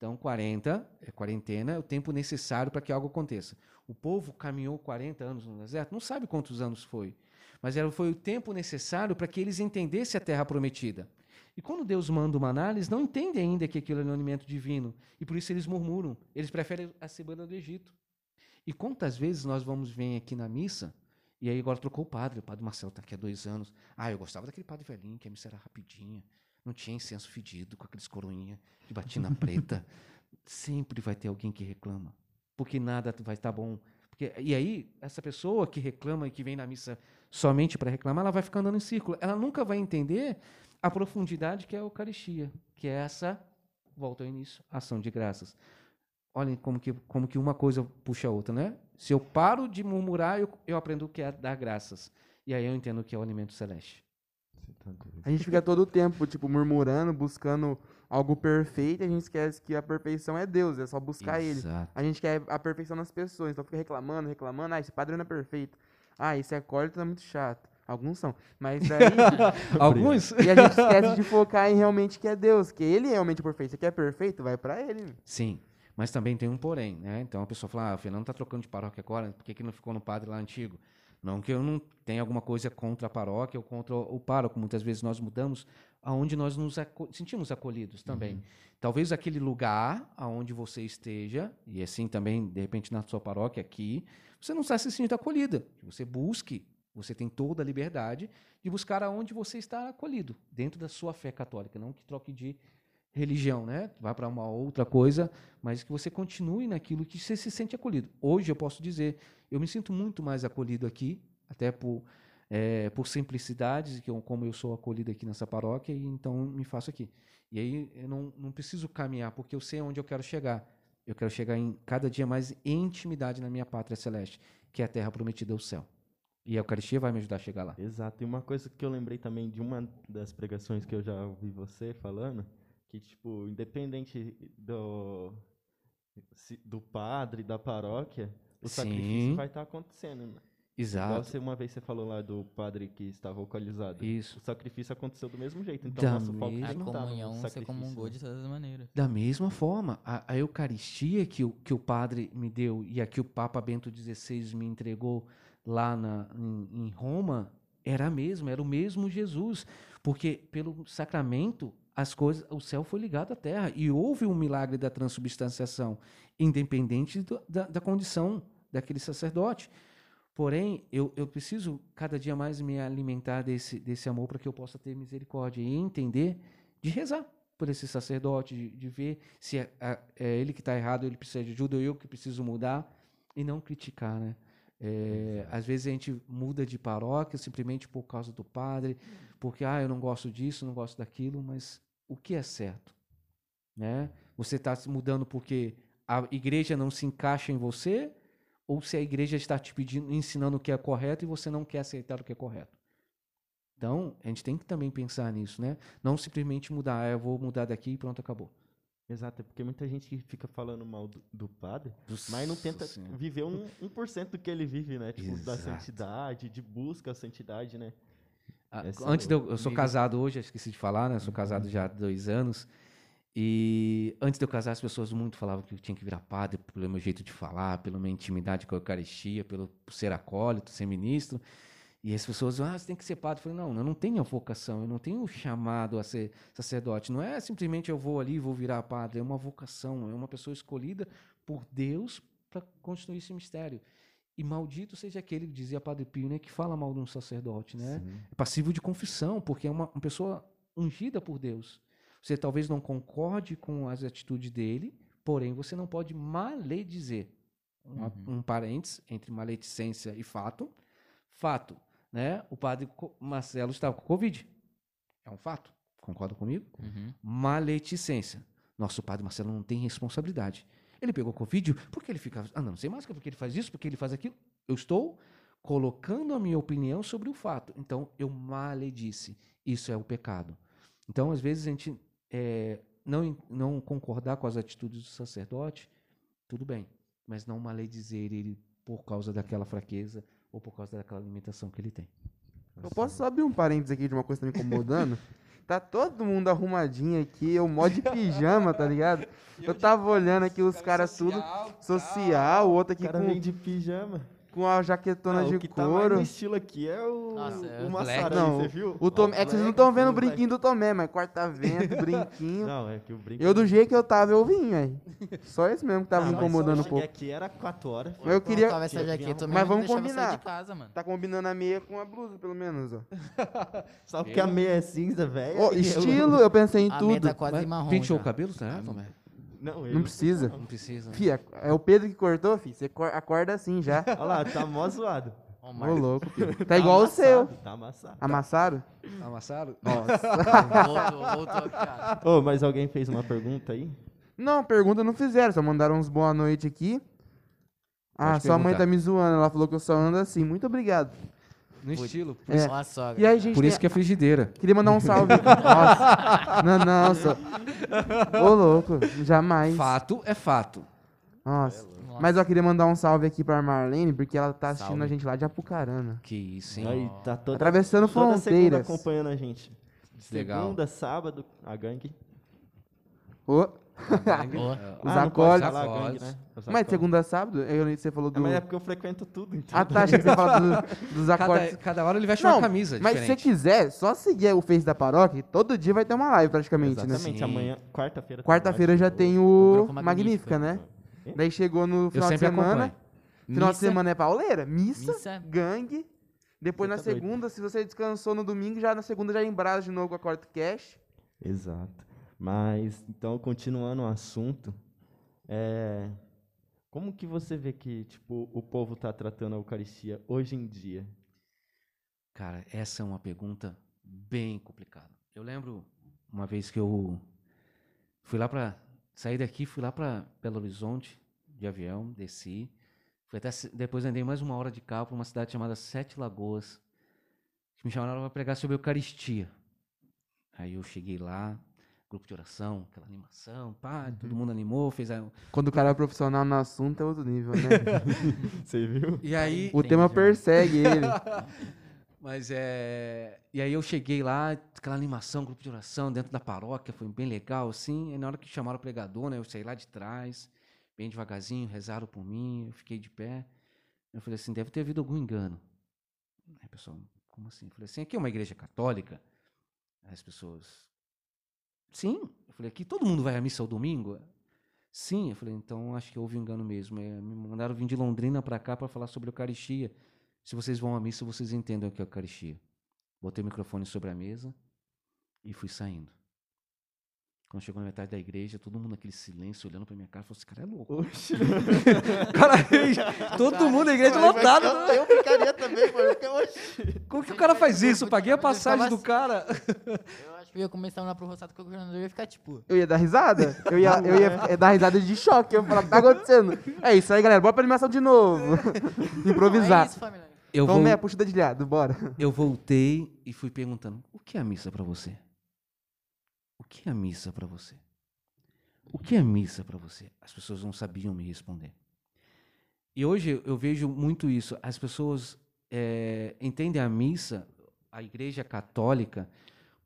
Então, 40 é quarentena, é o tempo necessário para que algo aconteça. O povo caminhou 40 anos no deserto, não sabe quantos anos foi, mas era, foi o tempo necessário para que eles entendessem a terra prometida. E quando Deus manda o maná, eles não entendem ainda que aquilo é um alimento divino. E por isso eles murmuram. Eles preferem a cebola do Egito. E quantas vezes nós vamos ver aqui na missa, e aí agora trocou o padre, o padre Marcelo está aqui há dois anos. Ah, eu gostava daquele padre velhinho, que a missa era rapidinha. Não tinha incenso fedido com aqueles coroinha de batina preta. Sempre vai ter alguém que reclama. Porque nada vai estar bom. Porque, e aí, essa pessoa que reclama e que vem na missa somente para reclamar, ela vai ficar andando em círculo. Ela nunca vai entender a profundidade que é a Eucaristia, que é essa, volta ao início, ação de graças. Olhem como que, como que uma coisa puxa a outra, né? Se eu paro de murmurar, eu, eu aprendo o que é dar graças. E aí eu entendo o que é o alimento celeste.
A gente fica todo o tempo, tipo, murmurando, buscando algo perfeito, e a gente esquece que a perfeição é Deus, é só buscar Ele.
Exato.
A gente quer a perfeição nas pessoas, então fica reclamando, reclamando, ah, esse padre não é perfeito. Ah, esse acólito é muito chato. Alguns são. Mas daí.
Alguns?
e a gente esquece de focar em realmente que é Deus, que Ele é realmente perfeito. Você quer perfeito? Vai pra Ele.
Sim, mas também tem um porém, né? Então a pessoa fala, ah, o Fernando tá trocando de paróquia agora, por que, que não ficou no padre lá antigo? Não que eu não tenha alguma coisa contra a paróquia ou contra o pároco, muitas vezes nós mudamos aonde nós nos aco- sentimos acolhidos também. Talvez aquele lugar aonde você esteja, e assim também, de repente, na sua paróquia aqui, você não está se sentindo acolhida. Você busque, você tem toda a liberdade de buscar aonde você está acolhido, dentro da sua fé católica, não que troque de religião, né? Vá para uma outra coisa, mas que você continue naquilo que você se sente acolhido. Hoje eu posso dizer, eu me sinto muito mais acolhido aqui, até por, eh, por simplicidades, que eu, como eu sou acolhido aqui nessa paróquia, e então me faço aqui. E aí eu não, não preciso caminhar, porque eu sei onde eu quero chegar. Eu quero chegar em cada dia mais em intimidade na minha pátria celeste, que é a terra prometida, o céu. E a Eucaristia vai me ajudar a chegar lá.
Exato. E uma coisa que eu lembrei também de uma das pregações que eu já ouvi você falando, que, tipo, independente do, se- do padre, da paróquia, o
Sim.
sacrifício vai estar acontecendo. né? Igual
Exato.
você, uma vez você falou lá do padre que estava alcoolizado.
Isso.
O sacrifício aconteceu do mesmo jeito. Então,
Da
nosso foco
mesma-
A
que estar no
comunhão você
sacrifício,
comungou
né?
de todas as maneiras.
Da mesma forma, a, a Eucaristia que o, que o padre me deu e a que o Papa Bento XVI me entregou lá na, em, em Roma era a mesma, era o mesmo Jesus. Porque pelo sacramento, as coisas, o céu foi ligado à terra e houve um milagre da transubstanciação, independente do- da, da condição daquele sacerdote. Porém, eu, eu preciso cada dia mais me alimentar desse, desse amor para que eu possa ter misericórdia e entender de rezar por esse sacerdote, de, de ver se é, é- ele que está errado, ele precisa de ajuda, ou eu que preciso mudar, e não criticar, né? É, às vezes a gente muda de paróquia simplesmente por causa do padre, porque ah, eu não gosto disso, não gosto daquilo, mas o que é certo? Né? Você está se mudando porque a igreja não se encaixa em você, ou se a igreja está te pedindo, ensinando o que é correto e você não quer aceitar o que é correto? Então, a gente tem que também pensar nisso, né? Não simplesmente mudar, ah, eu vou mudar daqui e pronto, acabou.
Exato, é porque muita gente que fica falando mal do, do padre, mas não tenta
Nossa Senhora.
viver um, 1% do que ele vive, né? Tipo, da
Exato.
santidade, de busca à santidade, né?
Ah,
Essa
Antes
é
de eu, eu sou casado hoje, esqueci de falar, né? Eu sou casado já há dois anos. E antes de eu casar, as pessoas muito falavam que eu tinha que virar padre pelo meu jeito de falar, pela minha intimidade com a Eucaristia, pelo por ser acólito, ser ministro. E as pessoas, ah, você tem que ser padre. Eu falei, não, eu não tenho a vocação, eu não tenho o chamado a ser sacerdote. Não é simplesmente eu vou ali e vou virar padre, é uma vocação, é uma pessoa escolhida por Deus para construir esse mistério. E maldito seja aquele, dizia Padre Pio, né, que fala mal de um sacerdote, né? É passivo de confissão, porque é uma, uma pessoa ungida por Deus. Você talvez não concorde com as atitudes dele, porém você não pode maledizer. Uma- Um parênteses entre maledicência e fato. Fato, né? O padre Marcelo estava com Covid. É um fato. Concorda comigo?
Uhum.
Maledicência. Nosso padre Marcelo não tem responsabilidade. Ele pegou Covid, por que ele ficava. Ah, não, sem máscara, porque ele faz isso, porque ele faz aquilo. Eu estou colocando a minha opinião sobre o fato. Então, eu maledice. Isso é o pecado. Então, às vezes, a gente é, não, não concordar com as atitudes do sacerdote, tudo bem. Mas não maledizer ele por causa daquela fraqueza ou por causa daquela limitação que ele tem.
Eu posso só abrir um parênteses aqui de uma coisa que tá me incomodando? Tá todo mundo arrumadinho aqui, eu mó de pijama, tá ligado? Eu tava olhando aqui os caras tudo social, o outro aqui
cara
com,
de pijama.
Com a jaquetona
Ah,
de
o que tá mais
couro.
estilo aqui é o,
Nossa, é
o
o
Massara,
Black.
Não,
você viu?
O Tom,
Ó,
é que vocês não estão vendo o
o Black.
brinquinho do Tomé, mas corta-vento, brinquinho.
Não, é que o brinco...
Eu, do jeito que eu tava, eu vim, velho. Só esse mesmo que tava
Ah,
me incomodando um pouco.
aqui era 4 horas.
Mas eu queria-
Colocava essa jaqueta
Mas vamos
não eu
combinar.
de casa, mano.
Tá combinando a meia com a blusa, pelo menos, ó.
Só porque a meia é cinza, velho.
Ó,
eu-
estilo, eu pensei em
A meia
tudo.
tá quase
Mas
marrom
Penteou
já.
o cabelo, né, Tomé?
Não, ele
Não precisa.
Não precisa.
Fia, é o Pedro que cortou, fi. Você cor- acorda assim já.
Olha lá, tá mó zoado.
O
Ô,
Marcos.
louco, filho. Tá igual o
amassado,
seu.
Tá amassado.
Amassaram?
Amassaram?
Voltou, voltou a piada.
Ô, mas alguém fez uma pergunta aí?
Não, pergunta não fizeram, só mandaram uns boa noite aqui. Ah,
Pode
sua mãe
perguntar.
tá me zoando, ela falou que eu só ando assim. Muito obrigado.
No estilo. Por,
É.
a sogra.
E aí, gente,
por isso que é frigideira.
queria mandar um salve. Nossa. Não, não, só. Ô, louco, jamais.
Fato é fato.
Nossa.
Nossa.
Mas eu queria mandar um salve aqui pra Marlene, porque ela tá assistindo
Salve.
a gente lá de Apucarana.
Que isso, hein?
Aí tá toda,
Atravessando
toda
fronteiras.
acompanhando a gente.
Legal.
Segunda, sábado, a gangue.
Ô,
Boa.
Os
ah,
acordes.
né? Os
Mas
acordes.
segunda a sábado, eu, você falou
É,
do...
mas é porque eu frequento tudo, então.
Ah, tá, achei que você falou do- dos acordes.
Cada, cada hora ele veste
Não,
uma camisa
Mas se você
diferente.
quiser, só seguir o Face da Paróquia, todo dia vai ter uma live praticamente, né?
Exatamente,
Sim.
amanhã, quarta-feira.
Quarta-feira já tem o
Grupo
Magnífica, né? Daí chegou no final de semana.
acompanho.
Final de
Missa.
semana é pauleira, missa,
Missa.
gangue. Depois
Você
na
tá doido.
segunda, se você descansou no domingo, já na segunda já embrasa de novo com a Corte Cash.
Exato. Mas, então, continuando o assunto, é, como que você vê que, tipo, o povo tá tratando a Eucaristia hoje em dia?
Cara, essa é uma pergunta bem complicada. Eu lembro uma vez que eu fui lá pra. saí daqui, fui lá pra Belo Horizonte de avião, desci. Fui até, depois andei mais uma hora de carro para uma cidade chamada Sete Lagoas, que me chamaram para pregar sobre a Eucaristia. Aí eu cheguei lá, grupo de oração, aquela animação, pá, todo mundo animou, fez a...
Quando o cara é profissional no assunto é outro nível, né?
Você viu?
E aí,
o tema persegue ele.
Mas é. E aí eu cheguei lá, aquela animação, grupo de oração dentro da paróquia, foi bem legal, assim. E na hora que chamaram o pregador, né? Eu saí lá de trás, bem devagarzinho, rezaram por mim, eu fiquei de pé. Eu falei assim, deve ter havido algum engano. Aí, pessoal, como assim? Eu falei assim, aqui é uma igreja católica. As pessoas. Sim. Eu falei, aqui todo mundo vai à missa ao domingo? Sim. Eu falei, então acho que houve um engano mesmo. É, me mandaram vir de Londrina para cá para falar sobre a Eucaristia. Se vocês vão à missa, vocês entendem o que é Eucaristia. Botei o microfone sobre a mesa e fui saindo. Quando chegou na metade da igreja, todo mundo naquele silêncio olhando pra minha cara, falou: esse cara é louco.
Oxi.
cara, todo mundo na igreja lotado.
Eu, eu ficaria também, mano.
Como que o cara faz isso? Paguei a passagem do cara.
Eu ia começar a olhar pro Rossato que o coordenador ia ficar tipo.
Eu ia dar risada. Eu ia, eu ia dar risada de choque. Eu ia falar, tá acontecendo? É isso aí, galera. Bora pra animação de novo. Improvisar.
É isso, família.
Eu, vol-
né, puxa o dedilhado, bora.
eu voltei e fui perguntando: o que é a missa pra você? O que é a missa pra você? O que é missa pra você? As pessoas não sabiam me responder. E hoje eu vejo muito isso. As pessoas eh, entendem a missa a Igreja Católica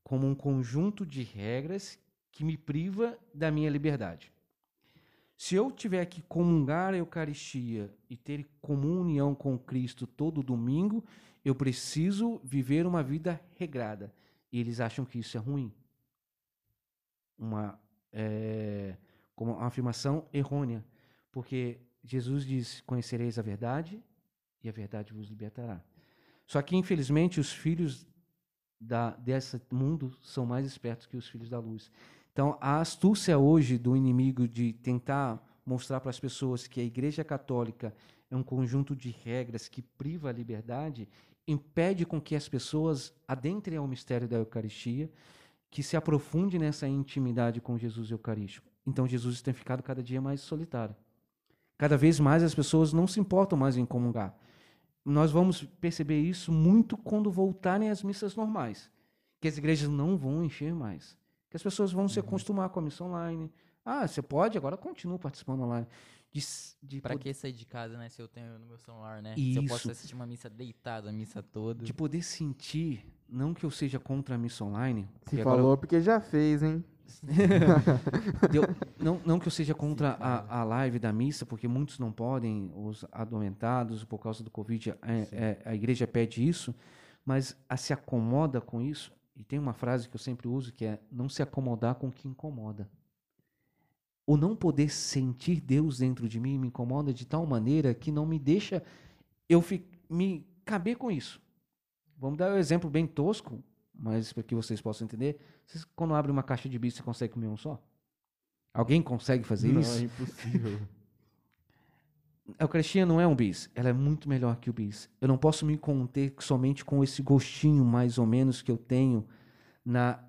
como um conjunto de regras que me priva da minha liberdade. Se eu tiver que comungar a Eucaristia e ter comunhão com Cristo todo domingo, eu preciso viver uma vida regrada. E eles acham que isso é ruim. Uma, é, como uma afirmação errônea. Porque Jesus diz: Conhecereis a verdade e a verdade vos libertará. Só que, infelizmente, os filhos da, desse mundo são mais espertos que os filhos da luz. Então, a astúcia hoje do inimigo de tentar mostrar para as pessoas que a Igreja Católica é um conjunto de regras que priva a liberdade, impede com que as pessoas adentrem ao mistério da Eucaristia, que se aprofunde nessa intimidade com Jesus Eucarístico. Então, Jesus tem ficado cada dia mais solitário. Cada vez mais as pessoas não se importam mais em comungar nós vamos perceber isso muito quando voltarem às missas normais, que as igrejas não vão encher mais, que as pessoas vão se uhum. acostumar com a missa online. Ah, você pode, agora continua participando online.
De, de pra que sair de casa, né? Se eu tenho no meu celular, né? Isso. Se eu posso assistir uma missa deitada, a missa toda.
De poder sentir, não que eu seja contra a missa online.
Se falou eu... porque já fez, hein?
Deu, não, não que eu seja contra a, a live da missa, porque muitos não podem, os adormentados, por causa do Covid, é, é, a igreja pede isso, mas a se acomoda com isso. E tem uma frase que eu sempre uso que é: não se acomodar com o que incomoda. O não poder sentir Deus dentro de mim me incomoda de tal maneira que não me deixa eu fi, me caber com isso. Vamos dar um exemplo bem tosco, mas para que vocês possam entender. Vocês, quando abre uma caixa de bis, você consegue comer um só? Alguém consegue fazer
não,
isso?
Não, é impossível.
A Eucaristia não é um bis, ela é muito melhor que o bis. Eu não posso me conter somente com esse gostinho, mais ou menos, que eu tenho na,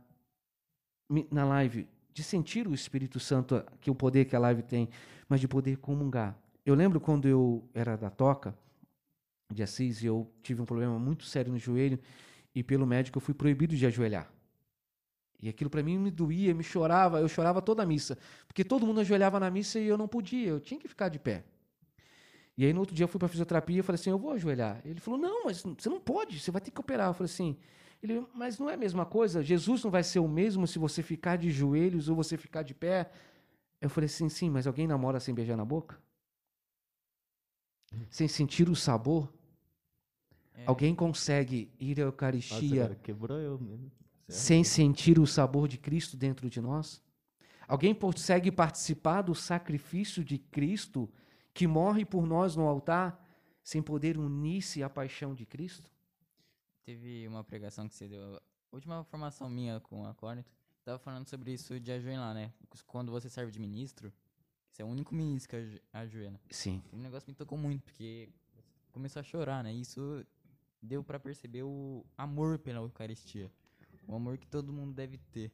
na live, de sentir o Espírito Santo, que o poder que a live tem, mas de poder comungar. Eu lembro quando eu era da Toca, de Assis, e eu tive um problema muito sério no joelho, e pelo médico eu fui proibido de ajoelhar. E aquilo para mim me doía, me chorava, eu chorava toda a missa, porque todo mundo ajoelhava na missa e eu não podia, eu tinha que ficar de pé. E aí no outro dia eu fui para fisioterapia e falei assim, eu vou ajoelhar. Ele falou, não, mas você não pode, você vai ter que operar. Eu falei assim, ele, mas não é a mesma coisa, Jesus não vai ser o mesmo se você ficar de joelhos ou você ficar de pé. Eu falei assim, sim, mas alguém namora sem beijar na boca? Sem sentir o sabor? É. Alguém consegue ir à Eucaristia
Nossa, quebrou eu mesmo.
sem sentir o sabor de Cristo dentro de nós? Alguém consegue participar do sacrifício de Cristo que morre por nós no altar sem poder unir-se à paixão de Cristo?
Teve uma pregação que você deu, a última formação minha com a Cornito, estava falando sobre isso de ajoelhar, né? Quando você serve de ministro, você é o único ministro que ajoelha.
Sim.
Um negócio me tocou muito, porque começou a chorar, né? Isso deu para perceber o amor pela Eucaristia. O amor que todo mundo deve ter.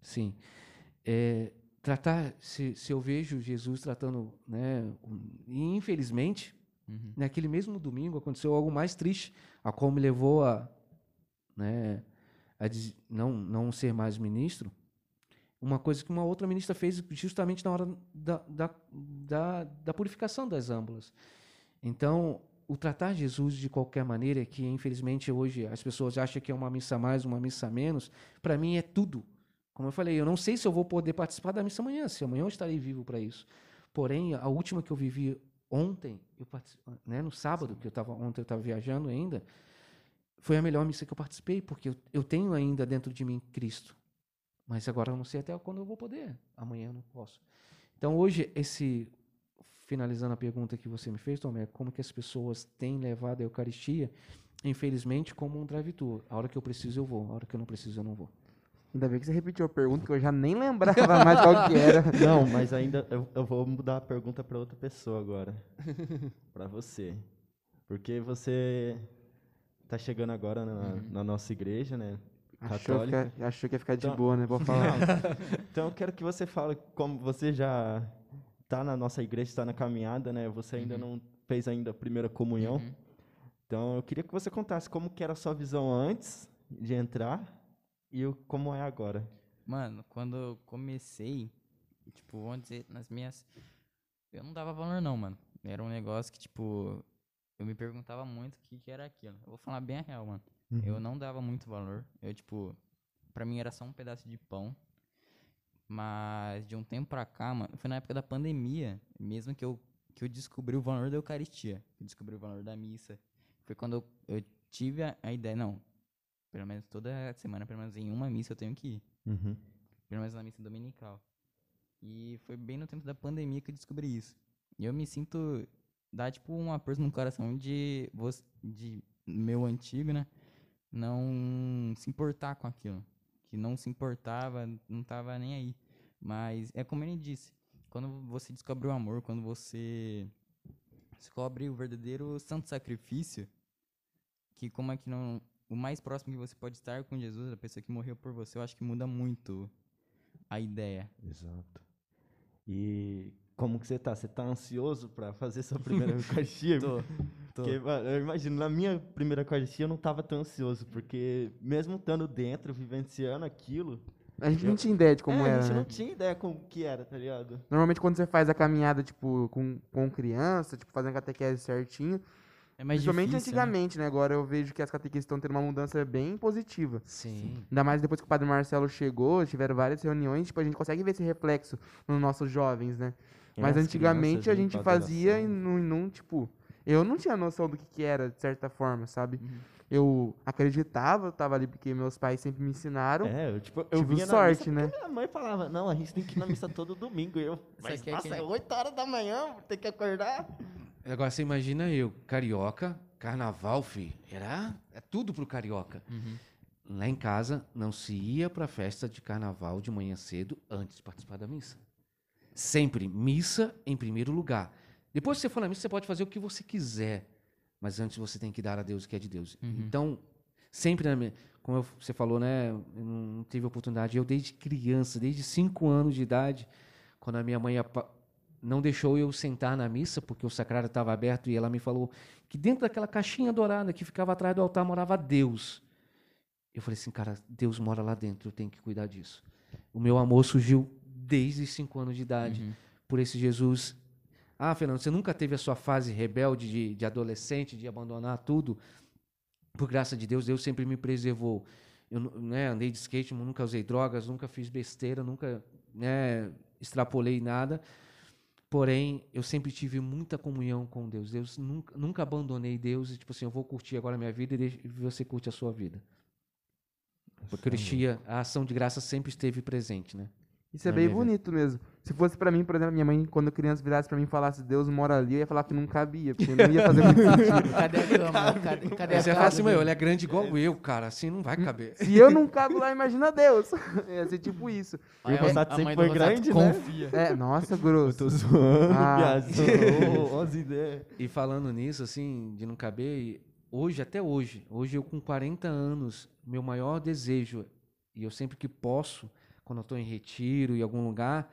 Sim. É, tratar, se, se eu vejo Jesus tratando, né, infelizmente, uhum. naquele mesmo domingo aconteceu algo mais triste, a qual me levou a, né, a não, não ser mais ministro. Uma coisa que uma outra ministra fez justamente na hora da, da, da, da purificação das âmbulas. Então, o tratar Jesus de qualquer maneira, que infelizmente hoje as pessoas acham que é uma missa mais, uma missa menos, para mim é tudo. Como eu falei, eu não sei se eu vou poder participar da missa amanhã, se amanhã eu estarei vivo para isso. Porém, a última que eu vivi ontem, eu né, no sábado, que eu estava ontem eu estava viajando ainda, foi a melhor missa que eu participei, porque eu, eu tenho ainda dentro de mim Cristo. Mas agora eu não sei até quando eu vou poder. Amanhã eu não posso. Então hoje esse finalizando a pergunta que você me fez, Tomé, como que as pessoas têm levado a Eucaristia, infelizmente, como um drive-thru. A hora que eu preciso, eu vou. A hora que eu não preciso, eu não vou.
Ainda bem que você repetiu a pergunta, que eu já nem lembrava mais qual que era.
Não, mas ainda eu, eu vou mudar a pergunta para outra pessoa agora. para você. Porque você está chegando agora na, uhum. na, nossa igreja, né?
Católica. Achou que, achou que ia ficar de então, boa, né? Vou falar.
então eu quero que você fale como você já está na nossa igreja, está na caminhada, né? Você ainda uhum. não fez ainda a primeira comunhão. Uhum. Então, eu queria que você contasse como que era a sua visão antes de entrar e o, como é agora.
Mano, quando eu comecei, tipo, vamos dizer, nas minhas... Eu não dava valor não, mano. Era um negócio que, tipo, eu me perguntava muito o que, que era aquilo. Eu vou falar bem a real, mano.
Uhum.
Eu não dava muito valor. Eu, tipo, pra mim era só um pedaço de pão. Mas de um tempo pra cá, mano, foi na época da pandemia, mesmo que eu, que eu descobri o valor da Eucaristia. Eu descobri o valor da missa. Foi quando eu, eu tive a, a ideia, não, pelo menos toda semana, pelo menos em uma missa eu tenho que ir.
Uhum.
Pelo menos na missa dominical. E foi bem no tempo da pandemia que eu descobri isso. E eu me sinto. Dá tipo um aperto no coração de, de meu antigo, né? Não se importar com aquilo. Que não se importava, não tava nem aí. Mas é como ele disse: quando você descobre o amor, quando você descobre o verdadeiro santo sacrifício, que como é que não. O mais próximo que você pode estar com Jesus, a pessoa que morreu por você, eu acho que muda muito a ideia.
Exato. E como que você tá? Você tá ansioso pra fazer sua primeira Eucaristia?
Tô, tô.
Porque, mano, eu imagino, na minha primeira Eucaristia eu não tava tão ansioso, porque mesmo estando dentro, vivenciando aquilo,
A gente não
Eu-
tinha ideia de como
é,
era,
a gente
né?
não tinha ideia como que era, tá ligado?
Normalmente quando você faz a caminhada, tipo, com, com criança, tipo, fazendo a catequese certinho,
É mais
principalmente
difícil, né?
antigamente, né? Agora eu vejo que as catequeses estão tendo uma mudança bem positiva.
Sim.
Ainda mais depois que o Padre Marcelo chegou, tiveram várias reuniões, tipo, a gente consegue ver esse reflexo nos nossos jovens, né? Mas
As
antigamente a gente fazia e não, não, tipo, eu não tinha noção do que, que era, de certa forma, sabe?
Uhum.
Eu acreditava, eu tava ali porque meus pais sempre me ensinaram.
É, eu, tipo, eu
Tive sorte,
missa
né?
Minha mãe falava, não, a gente tem que ir na missa todo domingo. E eu, mas
quer
nossa,
que-
é 8 horas da manhã, tem que acordar.
Agora você imagina eu, carioca, carnaval, fi. Era é tudo pro carioca.
Uhum.
Lá em casa não se ia pra festa de carnaval de manhã cedo antes de participar da missa. Sempre missa em primeiro lugar. Depois que você for na missa, você pode fazer o que você quiser, mas antes você tem que dar a Deus o que é de Deus. Então, sempre na minha, como eu- você falou, né, eu não tive oportunidade. Eu desde criança, desde cinco anos de idade, quando a minha mãe não deixou eu sentar na missa porque o sacrário estava aberto e ela me falou que dentro daquela caixinha dourada que ficava atrás do altar morava Deus. Eu falei assim, cara, Deus mora lá dentro, eu tenho que cuidar disso. O meu amor surgiu desde cinco anos de idade
Uhum.
por esse Jesus. Ah, Fernando, você nunca teve a sua fase rebelde de, de adolescente, de abandonar tudo? Por graça de Deus, Deus sempre me preservou. Eu né, andei de skate, nunca usei drogas, nunca fiz besteira, nunca né, extrapolei nada. Porém, eu sempre tive muita comunhão com Deus. Deus nunca, nunca abandonei Deus e tipo assim, eu vou curtir agora a minha vida e você curte a sua vida. Porque a Eucaristia, a ação de graça sempre esteve presente, né?
Isso é
Na
bem
minha vida.
bonito mesmo. Se fosse pra mim, por exemplo, minha mãe, quando criança virasse pra mim e falasse Deus mora ali, eu ia falar que não cabia, porque não ia fazer muito sentido.
Cadê a cama? Cadê, cadê a
você fala assim, meu, ele é grande igual eu, cara, assim não vai caber.
Se eu não cabo lá, imagina Deus. Ia ser tipo isso.
Aí
o
a-
Rossato sempre
mãe
foi grande, né?
confia.
É, nossa, grosso.
Tô zoando,
Ah.
ideias.
E falando nisso, assim, de não caber, e hoje, até hoje, hoje eu com 40 anos, meu maior desejo, e eu sempre que posso, quando eu estou em retiro, em algum lugar,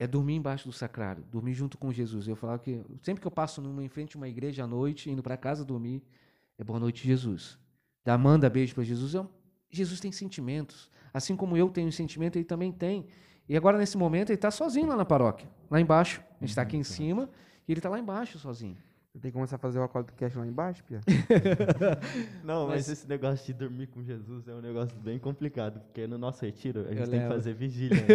é dormir embaixo do sacrário, dormir junto com Jesus. Eu falava que sempre que eu passo numa, em frente a uma igreja à noite, indo para casa dormir, é boa noite, Jesus. Dá, manda beijo para Jesus. Um- Jesus tem sentimentos. Assim como eu tenho sentimento, ele também tem. E agora, nesse momento, ele está sozinho lá na paróquia, lá embaixo. A gente está aqui em cima e ele está lá embaixo sozinho.
Tem que começar a fazer o acólito cash lá embaixo, Pia.
Não, mas,
Mas-
esse negócio de dormir com Jesus é um negócio bem complicado, porque no nosso retiro a gente
Eu
tem que
lembro.
fazer vigília. Né?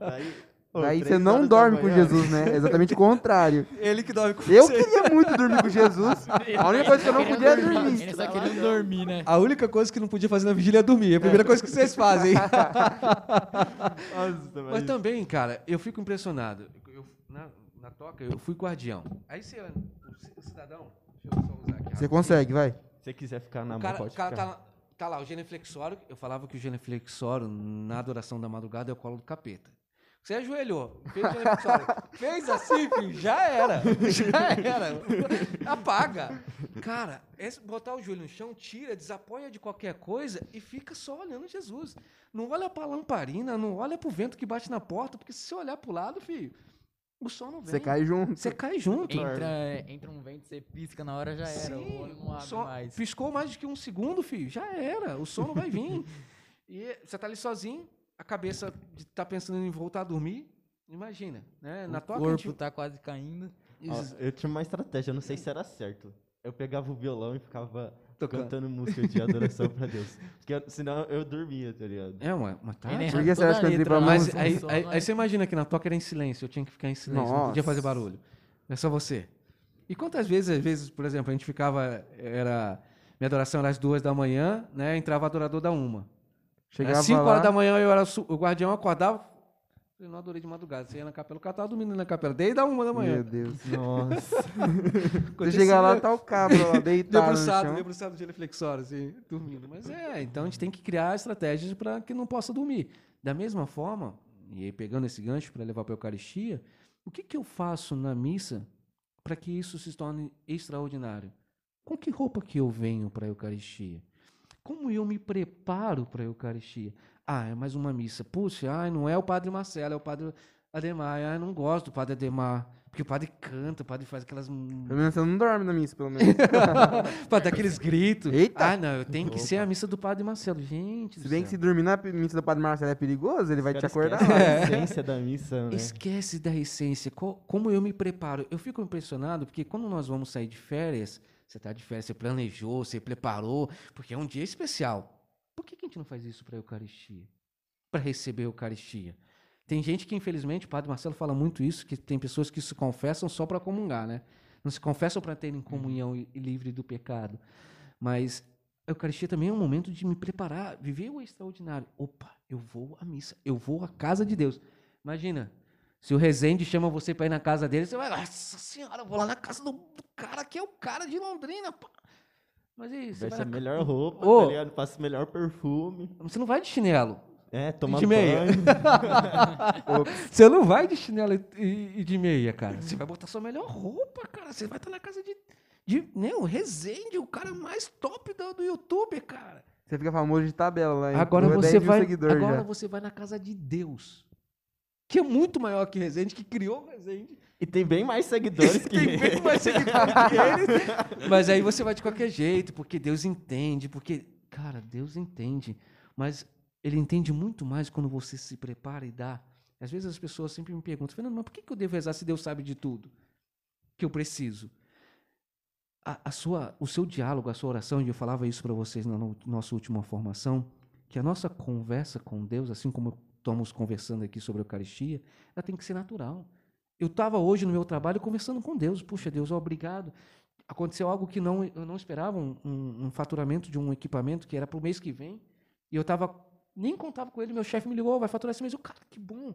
Aí,
Daí você não dorme com Jesus, né? É exatamente o contrário.
Ele que dorme com
Eu queria muito dormir com Jesus. A única coisa que eu não podia
dormir,
dormir.
Ele só queria dormir, né?
A única coisa que não podia fazer na vigília é dormir. É a primeira coisa que vocês fazem.
Nossa,
Mas
mas
também, cara, eu fico impressionado. Eu- na, na toca, eu fui guardião. Aí você, o ci- o cidadão, deixa eu só usar aqui.
Você consegue, vai.
se você quiser ficar na
O
mão,
cara,
pode
o cara
ficar.
tá, lá- tá lá, o genuflexório. Eu falava que o genuflexório, na adoração da madrugada, é o colo do capeta. Você ajoelhou, fez o assim, filho, já era. Já era. Apaga. Cara, esse- botar o joelho no chão, tira, desapoia de qualquer coisa e fica só olhando Jesus. Não olha pra lamparina, não olha pro vento que bate na porta, porque se você olhar pro lado, filho, o sol não vem.
Você cai junto.
Você cai junto.
Entra, entra um vento, você pisca na hora, já era.
Sim,
o olho não abre
só
mais.
Piscou mais do que um segundo, filho. Já era. O sono vai vir. E você tá ali sozinho, a cabeça de tá pensando em voltar a dormir. Imagina, né? Na
o
tua
corpo
gente-
tá quase caindo.
Ó, eu tinha uma estratégia, eu não sei se era certo. Eu pegava o violão e ficava
Tocando.
cantando música de adoração pra Deus. Porque eu- senão eu dormia, tá ligado?
É, uma, uma tá.
Ele
Por que você acha que eu entrei pra música?
aí, aí, aí você imagina que na toca era em silêncio, eu tinha que ficar em silêncio, não podia fazer
Nossa.
barulho. É só você. E quantas vezes, às vezes, por exemplo, a gente ficava, era, minha adoração era às duas da manhã, né, entrava o adorador da uma.
Chegava
Às 5
lá,
horas da manhã eu era su- o guardião acordava. Eu não adorei de madrugada. Você ia na capela, o cara tava dormindo na capela desde a uma da manhã.
Meu Deus. Nossa. Você
Acontecia-
chega lá, tá o cabra lá, deitado
debruçado, debruçado de reflexório, assim, dormindo. Mas é, então a gente tem que criar estratégias para que não possa dormir. Da mesma forma, e aí pegando esse gancho para levar para a Eucaristia, o que, que eu faço na missa para que isso se torne extraordinário? Com que roupa que eu venho para a Eucaristia? Como eu me preparo para a Eucaristia? Ah, é mais uma missa. Puxa, ai, não é o Padre Marcelo, é o Padre Ademar. Ah, eu não gosto do Padre Ademar. Porque o padre canta, o padre faz aquelas.
Pelo menos você não dorme na missa, pelo menos.
pra dar aqueles gritos.
Eita!
Ah, não, eu tenho que ser a missa do Padre Marcelo. Gente,
Se
do
bem que se dormir na missa do Padre Marcelo é perigoso, ele vai te acordar.
esquecem
lá.
A essência da missa, né?
Esquece da essência. Co- Como eu me preparo? Eu fico impressionado porque quando nós vamos sair de férias, você está de férias, você planejou, você preparou, porque é um dia especial. Por que, que a gente não faz isso para a Eucaristia? Para receber a Eucaristia? Tem gente que, infelizmente, o Padre Marcelo fala muito isso, que tem pessoas que se confessam só para comungar, né? Não se confessam para terem comunhão e, e livre do pecado. Mas a Eucaristia também é um momento de me preparar, viver o extraordinário. Opa, eu vou à missa, eu vou à casa de Deus. Imagina, se o Rezende chama você para ir na casa dele, você vai, nossa senhora, eu vou lá na casa do, cara que é o cara de Londrina. pá." Mas você,
Veste
vai
a melhor roupa,
Ô.
tá ligado? Passa o melhor perfume.
você não vai de chinelo.
É, toma
de meia.
banho.
Você não vai de chinelo e, e- e de meia, cara. Você vai botar sua melhor roupa, cara. Você vai estar na casa de, de né, o Rezende, o cara mais top do, do YouTube, cara.
Você fica famoso de tabela lá, hein?
Agora você
10 mil
vai, agora
já.
você vai na casa de Deus, que é muito maior que Rezende, que criou o Rezende.
E tem bem mais seguidores que
Tem muito mais seguidores que ele. Mas aí você vai de qualquer jeito, porque Deus entende, porque, cara, Deus entende. Mas ele entende muito mais quando você se prepara e dá. Às vezes as pessoas sempre me perguntam, Fernando, mas por que que eu devo rezar se Deus sabe de tudo que eu preciso? A, a sua, o seu diálogo, a sua oração, e eu falava isso para vocês na no- nossa última formação, que a nossa conversa com Deus, assim como estamos conversando aqui sobre a Eucaristia, ela tem que ser natural. Eu estava hoje no meu trabalho conversando com Deus. Puxa, Deus, obrigado. Aconteceu algo que não, eu não esperava, um, um- um faturamento de um equipamento que era para o mês que vem. E eu estava, nem contava com ele, meu chefe me ligou, vai faturar esse mês. Eu, cara, que bom.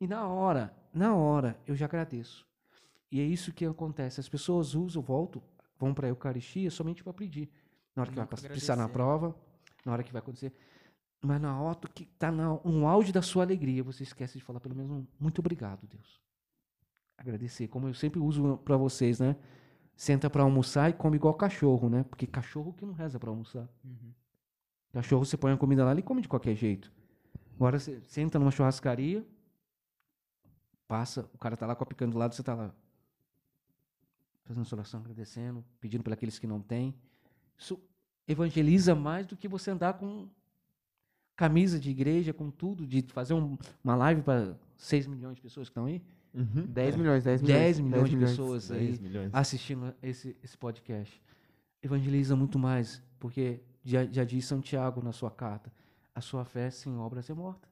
E na hora, na hora, eu já agradeço. E é isso que acontece. As pessoas usam, voltam, vão para a Eucaristia somente para pedir. Na hora que vai precisar na prova, na hora que vai acontecer. Mas na hora que está no auge da sua alegria, você esquece de falar pelo menos um muito obrigado, Deus. Agradecer, como eu sempre uso para vocês, né? Senta para almoçar e come igual cachorro, né? Porque cachorro que não reza para almoçar.
Uhum.
Cachorro, você põe a comida lá, ele come de qualquer jeito. Agora você senta numa churrascaria, passa, o cara tá lá com a picanha do lado, você tá lá fazendo sua oração, agradecendo, pedindo para aqueles que não têm. Isso evangeliza mais do que você andar com camisa de igreja, com tudo, de fazer um- uma live para 6 milhões de pessoas que estão aí.
Uhum.
10 milhões, 10 milhões.
10 milhões de pessoas aí
10 milhões.
assistindo esse, esse podcast. Evangeliza muito mais, porque já, já diz São Tiago na sua carta, a sua fé sem obras é morta.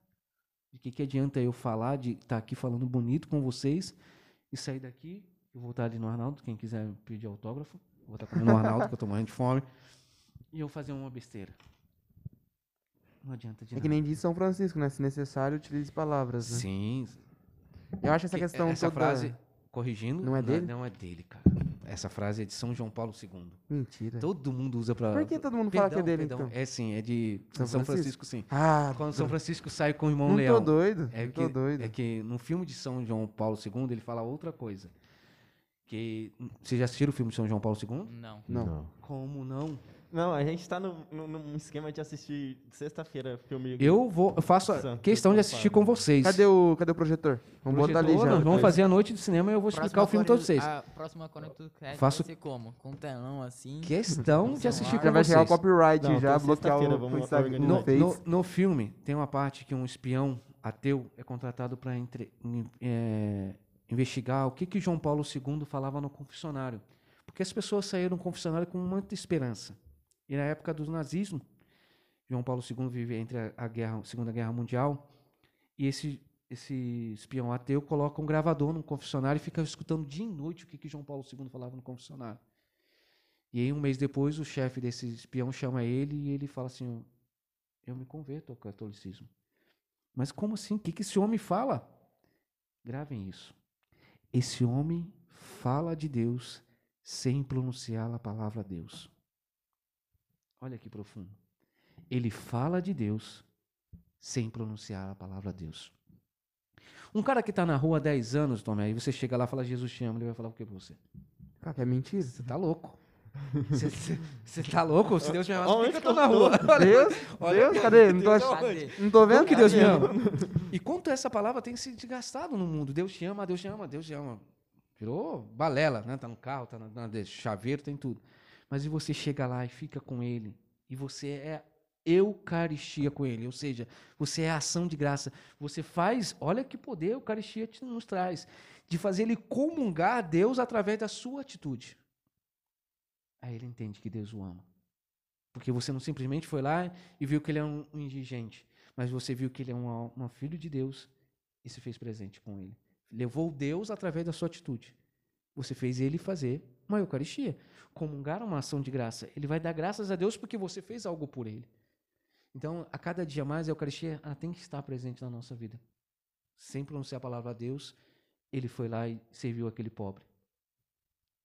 De que, que adianta eu falar, de estar aqui falando bonito com vocês e sair daqui, eu vou estar ali no Arnaldo, quem quiser pedir autógrafo, vou estar comendo no Arnaldo, que eu tô morrendo de fome, e eu fazer uma besteira. Não adianta de
É que nem diz São Francisco, né? Se necessário, utilize palavras, né?
Sim,
Eu acho essa
Que
questão
essa
toda...
frase, corrigindo,
Não é dele?
Não é dele, cara. Essa frase é de São João Paulo II.
Mentira.
Todo mundo usa para.
Por que todo mundo fala que é dele, então?
É sim, é de
São
São,
Francisco?
Francisco? sim.
Ah,
Quando São Francisco sai com o irmão
não
Leão.
tô doido.
É
não
que,
tô doido.
é que no filme de São João Paulo II ele fala outra coisa. Que vocês já assistiram o filme de São João Paulo II?
Não.
Não.
Como não?
Não, a gente tá no, no- num esquema de assistir sexta-feira filme.
Eu vou, eu faço a
Santo
questão de assistir com vocês.
Cadê o, cadê o projetor? Vamos botar ali
Projetor,
já.
vamos
depois.
fazer a noite de cinema e eu vou explicar o filme para vocês.
A próxima Conecto Cast
Faço-
vai ser como? Com um telão assim.
Questão de assistir com
Já vai chegar o
vocês.
copyright,
Não,
já
então
bloquear o,
vamos.
No, no, no filme, tem uma parte que um espião ateu é contratado para investigar o que, que João Paulo II falava no confessionário. Porque as pessoas saíram do confessionário com muita esperança. E na época do nazismo, João Paulo II vivia entre a, guerra, Segunda Guerra Mundial, e esse, esse espião ateu coloca um gravador no confessionário e fica escutando dia e noite o que, que João Paulo II falava no confessionário. E aí, um mês depois, o chefe desse espião chama ele e ele fala assim: Eu me converto ao catolicismo. Mas como assim? O que, que esse homem fala? Gravem isso. Esse homem fala de Deus sem pronunciar a palavra Deus. Olha que profundo. Ele fala de Deus sem pronunciar a palavra Deus. Um cara que está na rua há 10 anos, Tomé, aí você chega lá e fala, Jesus te ama, ele vai falar o que pra você?
Cara, é mentira.
Você tá louco. Você- tá louco? Se Deus me amasse, por que eu tô na rua? Olha,
Deus,
olha,
Deus, cadê? Não tô, ach-
Cadê?
não tô vendo.
Como que Deus me ama? E quanto essa palavra tem se desgastado no mundo? Deus te ama, Deus te ama, Deus te ama. Virou balela, né? Tá no carro, tá na, na chaveiro, tem tudo. Mas e você chega lá e fica com ele, e você é eucaristia com ele, ou seja, você é ação de graça. Você faz, olha que poder a eucaristia te- nos traz, de fazer ele comungar a Deus através da sua atitude. Aí ele entende que Deus o ama. Porque você não simplesmente foi lá e viu que ele é um, um indigente, mas você viu que ele é um, um filho de Deus e se fez presente com ele. Levou Deus através da sua atitude. Você fez ele fazer uma Eucaristia. Comungar uma ação de graça. Ele vai dar graças a Deus porque você fez algo por ele. Então, a cada dia mais, a Eucaristia tem que estar presente na nossa vida. Sem pronunciar a palavra a Deus, ele foi lá e serviu aquele pobre.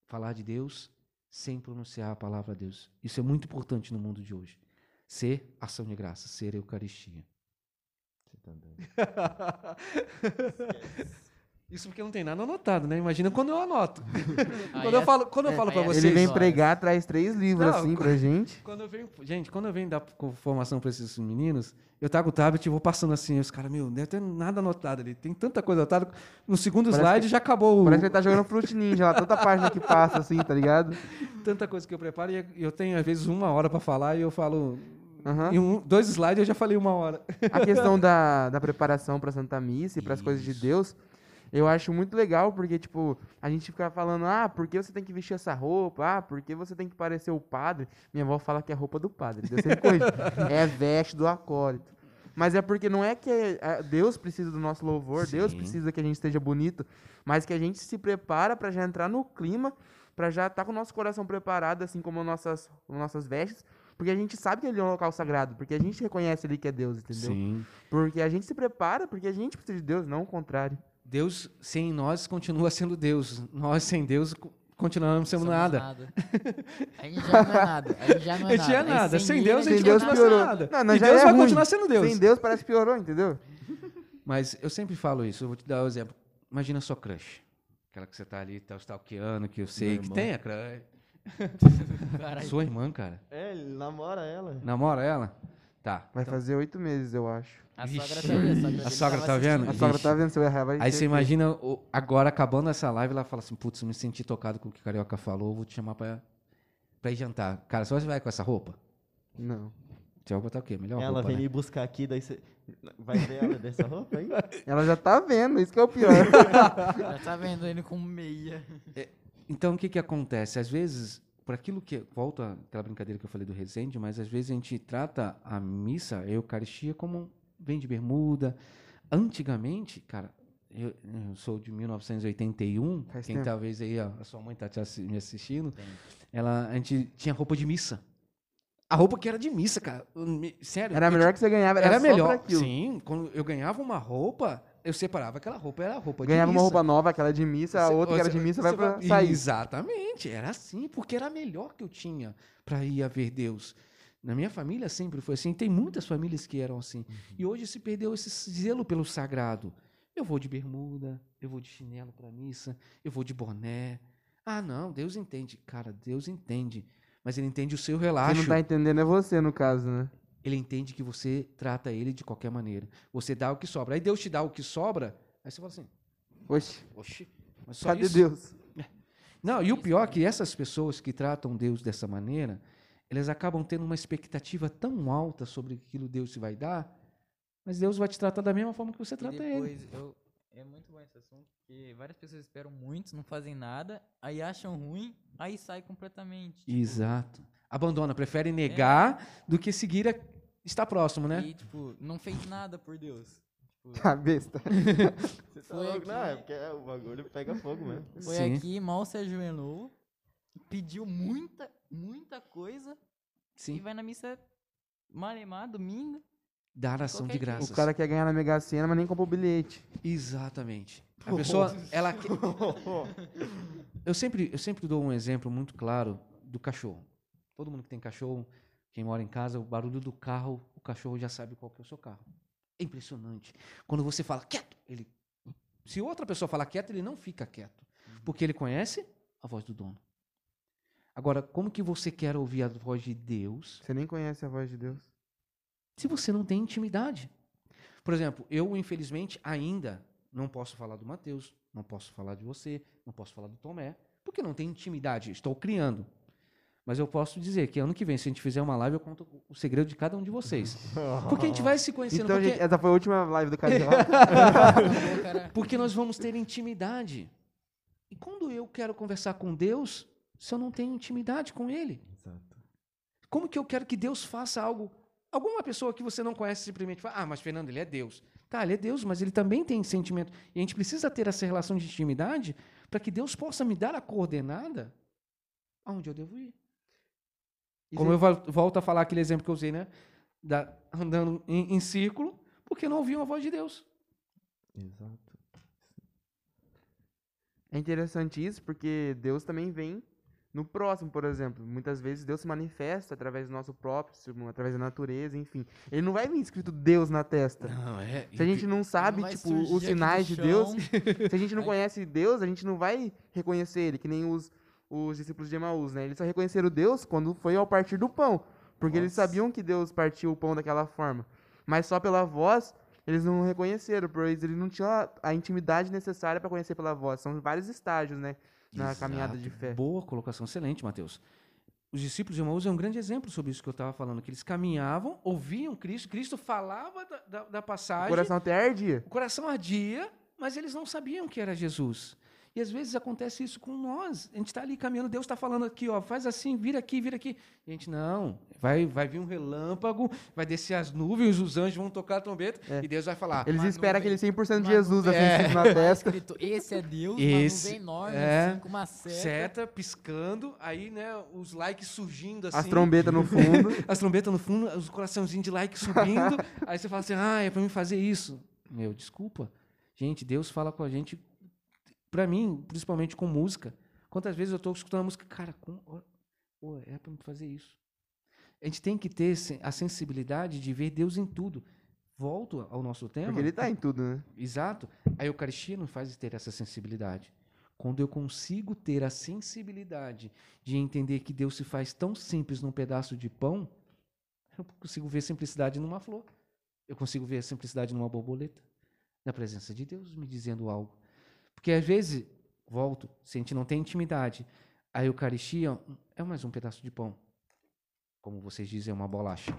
Falar de Deus sem pronunciar a palavra a Deus. Isso é muito importante no mundo de hoje. Ser ação de graça, ser Eucaristia.
Você tá doido.
Isso porque não tem nada anotado, né? Imagina quando eu anoto. Quando eu
é-
falo, quando eu
é,
falo para
é
vocês,
Ele vem pregar, traz três livros
Não,
assim pra gente.
Quando eu venho, gente, quando eu venho dar formação para esses meninos, eu trago o tablet e vou passando assim, os caras, meu, não deve ter nada anotado ali. Tem tanta coisa anotada. No segundo
Parece
slide
que-
já acabou o-
Parece que ele tá jogando Fruit Ninja lá, tanta página que passa assim, tá ligado?
tanta coisa que eu preparo e eu tenho às vezes uma hora para falar e eu falo
Aham.
em um, dois slides eu já falei uma hora.
A questão da, da preparação pra Santa Missa e pras coisas de. Deus, eu acho muito legal, porque, tipo, a gente fica falando, ah, por que você tem que vestir essa roupa? Ah, por que você tem que parecer o padre? Minha avó fala que é roupa do padre, Deus sempre é veste do acólito. Mas é porque não é que é- Deus precisa do nosso louvor, Deus
Sim.
precisa que a gente esteja bonito, mas que a gente se prepara pra já entrar no clima, pra já estar com o nosso coração preparado, assim como nossas, nossas vestes, porque a gente sabe que ele é um local sagrado, porque a gente reconhece ali que é Deus, entendeu?
Sim.
Porque a gente se prepara, porque a gente precisa de Deus, não o contrário.
Deus sem nós continua sendo Deus. Nós sem Deus co- continuamos sendo
Somos
nada.
A gente já não é nada. A gente já não
A
é
gente
nada.
é nada. Sem Deus a gente
Deus
continua sendo
piorou.
nada.
Não, não,
e Deus
é
vai
ruim.
continuar sendo Deus.
Sem Deus parece que piorou, entendeu?
Mas eu sempre falo isso, eu vou te dar um exemplo. Imagina sua crush. Aquela que você tá ali, tá stalkeando, que eu sei que
irmã.
tem a crush. Sua irmã, cara.
É, ele namora ela.
Namora ela? Tá.
Vai fazer oito meses, eu acho.
A sogra tá aí, a sogra,
tá vendo?
A sogra tá vendo, se eu errar, vai
Aí você imagina, o- agora acabando essa live, ela fala assim, putz, eu me senti tocado com o que o Carioca falou, vou te chamar pra, pra ir jantar. Cara, você vai com essa roupa?
Não.
Você vai botar o quê? Melhor
ela
roupa,
vem
né?
me buscar aqui, daí você. Vai ver ela dessa roupa aí?
Ela já tá vendo, isso que é o pior.
Já tá vendo ele com meia.
Então, o que que acontece? Às vezes, por aquilo que... Volto àquela brincadeira que eu falei do Resende, mas às vezes a gente trata a missa, a Eucaristia, como vem de bermuda. Antigamente, cara, eu, eu sou de 1981,
Faz
quem
tempo.
talvez aí, ó, a sua mãe tá assi- me assistindo,
Tem.
ela, a gente tinha roupa de missa. A roupa que era de missa, cara. Sério.
Era melhor que você ganhava, era,
era melhor. Sim, quando eu ganhava uma roupa, eu separava aquela roupa, era a roupa
Ganhava
de
uma
missa.
roupa nova, aquela de missa, a outra que era de missa vai pra sair.
Exatamente, era assim, porque era a melhor que eu tinha para ir a ver Deus. Na minha família sempre foi assim, tem muitas famílias que eram assim. E hoje se perdeu esse zelo pelo sagrado. Eu vou de bermuda, eu vou de chinelo para missa, eu vou de boné. Ah, não, Deus entende. Cara, Deus entende. Mas ele entende o seu
Quem
relaxo.
não tá entendendo é você, no caso, né?
Ele entende que você trata ele de qualquer maneira. Você dá o que sobra. Aí Deus te dá o que sobra, aí você fala assim,
Oxe,
oxi, mas só
cadê
isso?
Deus?
Não, e o pior é que essas pessoas que tratam Deus dessa maneira, elas acabam tendo uma expectativa tão alta sobre aquilo que Deus te vai dar, mas Deus vai te tratar da mesma forma que você
E
trata ele.
depois, eu, É muito bom esse assunto, porque várias pessoas esperam muito, não fazem nada, aí acham ruim, aí sai completamente. tipo,
Exato. Abandona, prefere negar do que seguir a... estar próximo, né?
E, tipo, não fez nada por Deus. Tipo,
Tá besta.
Você tá
Foi
louco? Não,
aqui.
é porque é, o bagulho pega fogo mesmo.
foi
Sim.
aqui, mal se ajoelhou, pediu muita, muita coisa, e
Sim.
vai na missa malemar, domingo.
Dar ação de graças.
O cara quer ganhar na Mega Sena, mas nem comprou o bilhete.
Exatamente. A pessoa, ela. Eu sempre, eu sempre dou um exemplo muito claro do cachorro. Todo mundo que tem cachorro, quem mora em casa, o barulho do carro, o cachorro já sabe qual que é o seu carro. É impressionante. Quando você fala quieto, ele. Se outra pessoa falar quieto, ele não fica quieto. Porque ele conhece a voz do dono. Agora, como que você quer ouvir a voz de Deus
Você nem conhece a voz de Deus.
se você não tem intimidade. Por exemplo, eu, infelizmente, ainda não posso falar do Mateus, não posso falar de você, não posso falar do Tomé, porque não tem intimidade, estou criando. Mas eu posso dizer que ano que vem, se a gente fizer uma live, eu conto o segredo de cada um de vocês. Porque a gente vai se conhecendo.
Então,
porque,
gente, essa foi a última live do
cara.
porque nós vamos ter intimidade. E quando eu quero conversar com Deus, se eu não tenho intimidade com Ele?
Exato.
Como que eu quero que Deus faça algo? Alguma pessoa que você não conhece simplesmente fala, ah, mas Fernando, ele é Deus. Tá, ele é Deus, mas ele também tem sentimento. E a gente precisa ter essa relação de intimidade para que Deus possa me dar a coordenada aonde eu devo ir. Como eu vol- volto a falar aquele exemplo que eu usei, né? Da, andando em, em círculo, porque não ouviam a voz de Deus.
Exato.
É interessante isso, porque Deus também vem no próximo, por exemplo. Muitas vezes Deus se manifesta através do nosso próprio, através da natureza, enfim. Ele não vai vir escrito Deus na testa.
Não, é.
Se a gente não sabe,
vai
tipo, os sinais de Deus, se a gente não conhece Deus, a gente não vai reconhecer ele, que nem os, os discípulos de Emaús, né? Eles só reconheceram Deus quando foi ao partir do pão. Porque eles
Nossa.
sabiam que Deus partiu o pão daquela forma. Mas só pela voz, eles não reconheceram, pois eles não tinham a, a intimidade necessária para conhecer pela voz. São vários estágios, né? Na
Exato.
caminhada de fé.
Boa colocação, excelente, Mateus. Os discípulos de Emaús é um grande exemplo sobre isso que eu estava falando, que eles caminhavam, ouviam Cristo, Cristo falava da, da, da
O
passagem,
coração até ardia.
o coração ardia, mas eles não sabiam que era Jesus. E às vezes acontece isso com nós. A gente está ali caminhando, Deus está falando aqui, ó, faz assim, vira aqui, vira aqui. E a gente, não, vai, vai vir um relâmpago, vai descer as nuvens, os anjos vão tocar a trombeta,
É.
e Deus vai falar.
Eles esperam
nuvem-
aquele 100% de Jesus assim,
nuvem-
escrito na
Tá
testa.
esse é Deus,
Esse
uma nuvem enorme,
é
assim, com uma seta.
Seta piscando, aí, né, os likes surgindo assim.
As trombetas no fundo.
as trombetas no fundo, os coraçãozinhos de like subindo. aí você fala assim, ah, é pra mim fazer isso. Meu, desculpa. Gente, Deus fala com a gente, pra mim, principalmente com música. Quantas vezes eu tô escutando a música, cara, com, ó, pô, é mim fazer isso. A gente tem que ter a sensibilidade de ver Deus em tudo. Volto ao nosso tema.
Porque ele tá em tudo, né?
Exato. A Eucaristia nos faz ter essa sensibilidade. Quando eu consigo ter a sensibilidade de entender que Deus se faz tão simples num pedaço de pão, eu consigo ver simplicidade numa flor. Eu consigo ver a simplicidade numa borboleta. Na presença de Deus me dizendo algo. Porque às vezes, volto, se a gente não tem intimidade, a Eucaristia é mais um pedaço de pão. Como vocês dizem, é uma bolacha.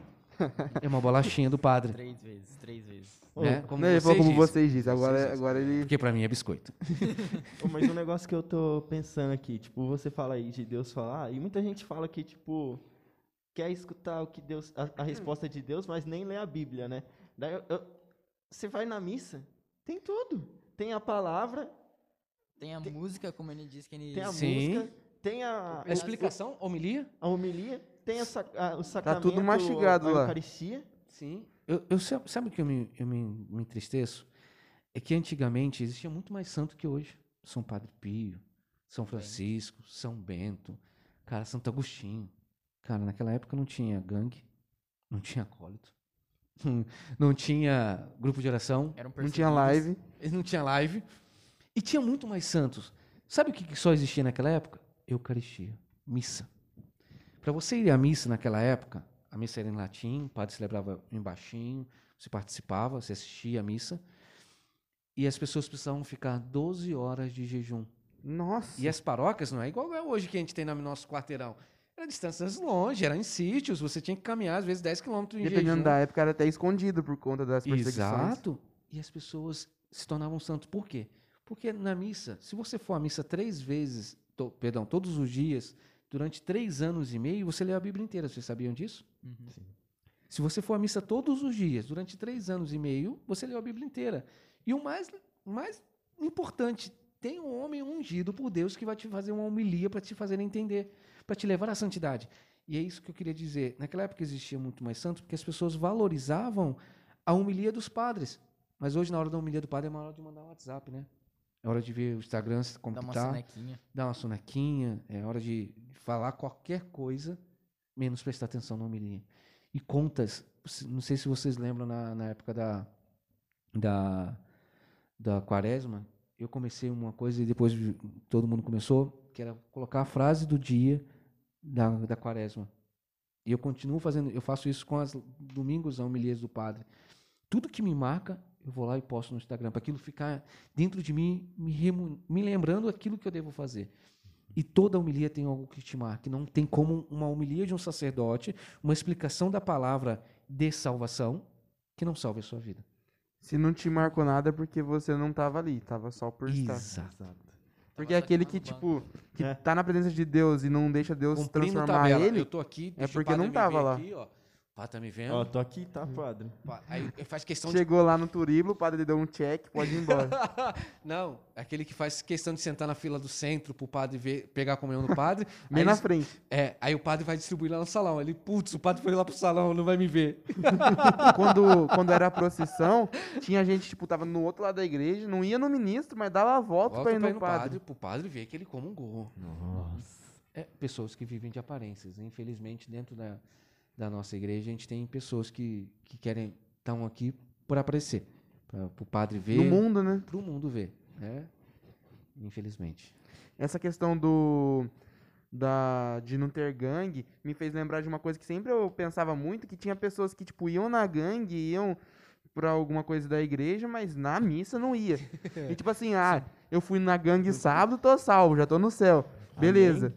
É uma bolachinha do padre.
Três vezes, três vezes.
Né? Como
Não, ele falou
vocês
como
dizem.
vocês dizem. Agora, agora ele.
Porque pra mim é biscoito.
Ô, Mas um negócio que eu tô pensando aqui, tipo, você fala aí de Deus falar, e muita gente fala que, tipo, quer escutar o que Deus, a, a resposta de Deus, mas nem lê a Bíblia, né? Daí eu- eu- você vai na missa, tem tudo. Tem a palavra,
Tem a música, como ele disse que ele...
tem a
Sim.
música, tem a,
A explicação, homilia?
a homilia, tem a, a, o sacramento,
tudo mastigado
a
lá.
Eucaristia.
Sim. Eu, eu sa- sabe o que eu me, eu me, me entristeço? É que antigamente existia muito mais santo que hoje. São Padre Pio, São Francisco, São Bento, cara, Santo Agostinho. Cara, naquela época não tinha gangue, não tinha acólito, não tinha grupo de oração,
Não tinha live.
não tinha live. E tinha muito mais santos. Sabe o que só existia naquela época? Eucaristia, missa. Para você ir à missa naquela época, a missa era em latim, o padre celebrava em baixinho, você participava, você assistia à missa, e as pessoas precisavam ficar 12 horas de jejum.
Nossa.
E as paróquias não é igual é hoje que a gente tem no nosso quarteirão. Era distâncias longe, era em sítios, você tinha que caminhar às vezes 10 quilômetros em
Dependendo
jejum.
da época, era até escondido por conta das perseguições.
Exato. E as pessoas se tornavam santos. Por quê? Porque na missa, se você for à missa três vezes, to- perdão, todos os dias, durante três anos e meio, você lê a Bíblia inteira. Vocês sabiam disso? Se você for à missa todos os dias, durante três anos e meio, você leu a Bíblia inteira. E o mais, mais importante, tem um homem ungido por Deus que vai te fazer uma homilia para te fazer entender, para te levar à santidade. E é isso que eu queria dizer. Naquela época existia muito mais santos, porque as pessoas valorizavam a homilia dos padres. Mas hoje, na hora da homilia do padre, é uma hora de mandar um WhatsApp, né? É hora de ver o Instagram, como
Dá
que
uma
tá
sonequinha.
dar uma sonequinha, é hora de falar qualquer coisa, menos prestar atenção na homilia. E contas, se- não sei se vocês lembram na, na época da, da, da quaresma, eu comecei uma coisa e depois todo mundo começou, que era colocar a frase do dia da, da quaresma. E eu continuo fazendo, eu faço isso com as domingos, as homilias do padre. Tudo que me marca, eu vou lá e posto no Instagram, para aquilo ficar dentro de mim, me, remu- me lembrando aquilo que eu devo fazer. E toda homilia tem algo que te marque. Não tem como uma homilia de um sacerdote, uma explicação da palavra de salvação, que não salve a sua vida.
Se não te marcou nada é porque você não tava ali, tava só por estar.
Exato.
Porque é aquele que, tipo, que
É.
tá na presença de Deus e não deixa Deus
Cumprindo
transformar
tabela.
ele,
Eu tô aqui,
é porque não tava lá.
Aqui, ó. O padre tá me vendo.
Ó, tô aqui, tá, padre?
Pa- Aí faz questão de
chegou lá no Turiblo, o padre deu um check, pode ir embora.
Não, aquele que faz questão de sentar na fila do centro pro padre ver, pegar a comunhão do padre.
Bem
aí,
na frente.
é, aí o padre vai distribuir lá no salão. Ele, putz, o padre foi lá pro salão, não vai me ver.
quando, quando era a procissão, tinha gente, tipo, tava no outro lado da igreja, não ia no ministro, mas dava a volta,
Volta
pra ir
pra
no padre.
pro padre ver que ele comungou.
Nossa.
É, pessoas que vivem de aparências. Infelizmente, dentro da, da nossa igreja, a gente tem pessoas que, que querem estão aqui por aparecer. Para o padre ver.
No mundo, né?
Para o mundo ver. Né? Infelizmente.
Essa questão do da de não ter gangue me fez lembrar de uma coisa que sempre eu pensava muito, que tinha pessoas que tipo iam na gangue, iam pra alguma coisa da igreja, mas na missa não ia. E tipo assim, ah, eu fui na gangue sábado, tô salvo, já tô no céu. Beleza.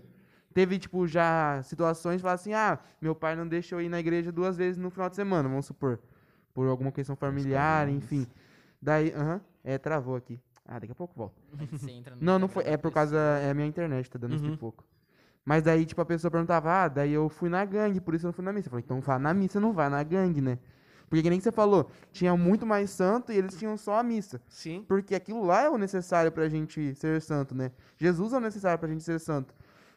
Teve, tipo, já situações de falar assim, ah, meu pai não deixa eu ir na igreja duas vezes no final de semana, vamos supor. Por alguma questão familiar, enfim. Daí, aham, é, travou aqui. Ah, daqui a pouco volta. Não, não foi. É por causa. É a minha internet, tá dando
Uhum.
esse pouco. Mas daí, tipo, a pessoa perguntava, ah, daí eu fui na gangue, por isso eu não fui na missa. Eu falei, então vá na missa, não vai na gangue, né? Porque que nem que você falou, tinha muito mais santo e eles tinham só a missa.
Sim.
Porque aquilo lá é o necessário pra gente ser santo, né? Jesus é o necessário pra gente ser santo.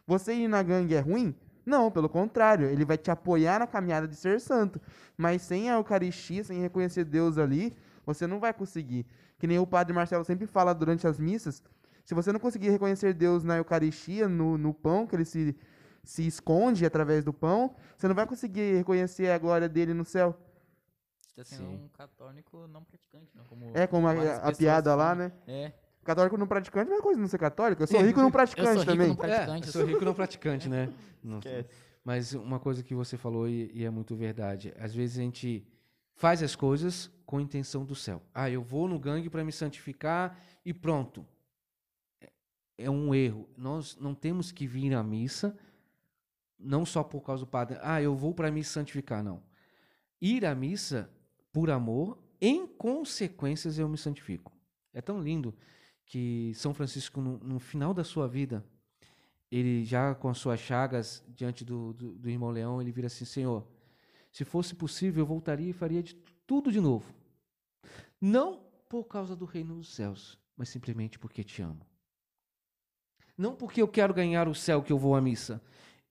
Você ir na gangue é ruim? Não, pelo contrário, ele vai te apoiar na caminhada de ser santo. Mas sem a Eucaristia, sem reconhecer Deus ali, você não vai conseguir. Que nem o padre Marcelo sempre fala durante as missas, se você não conseguir reconhecer Deus na Eucaristia, no, no pão, que ele se, se esconde através do pão, você não vai conseguir reconhecer a glória dele no céu.
Você tá sendo
Sim.
um católico não praticante, não como
É como a, a piada lá, né?
É.
Católico não praticante, é coisa de não ser católico. Eu sou rico não praticante
rico
também.
não praticante,
É,
eu
sou rico não praticante, né? Não.
Esquece.
Mas uma coisa que você falou e, e é muito verdade. Às vezes a gente faz as coisas com a intenção do céu. Ah, eu vou no gangue para me santificar e pronto. É- É um erro. Nós não temos que vir à missa não só por causa do padre. Ah, eu vou para me santificar, não. Ir à missa por amor, em consequências eu me santifico. É tão lindo que São Francisco, no, no final da sua vida, ele já com as suas chagas diante do, do, do irmão Leão, ele vira assim: Senhor, se fosse possível, eu voltaria e faria de tudo de novo. Não por causa do reino dos céus, mas simplesmente porque te amo. Não porque eu quero ganhar o céu que eu vou à missa.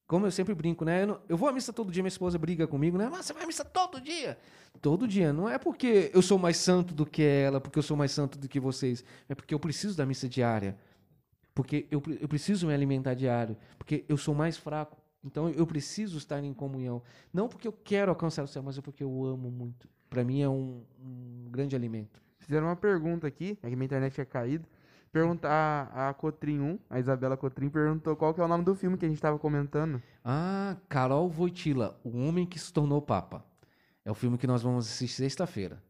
Como eu sempre brinco, né? Eu, não- eu vou à missa todo dia, minha esposa briga comigo, né? Mas você vai à missa todo dia? Todo dia. Não é porque eu sou mais santo do que ela, porque eu sou mais santo do que vocês. É porque eu preciso da missa diária. Porque eu, eu preciso me alimentar diário. Porque eu sou mais fraco. Então eu preciso estar em comunhão. Não porque eu quero alcançar o céu, mas é porque eu amo muito. Para mim é um, um grande alimento.
Fizeram uma pergunta aqui, é que minha internet tinha caído. Perguntar a, a Cotrim 1, a Isabela Cotrim, perguntou qual que é o nome do filme que a gente tava comentando.
Ah, Carol Voitila, O Homem que se Tornou Papa. É o filme que nós vamos assistir sexta-feira.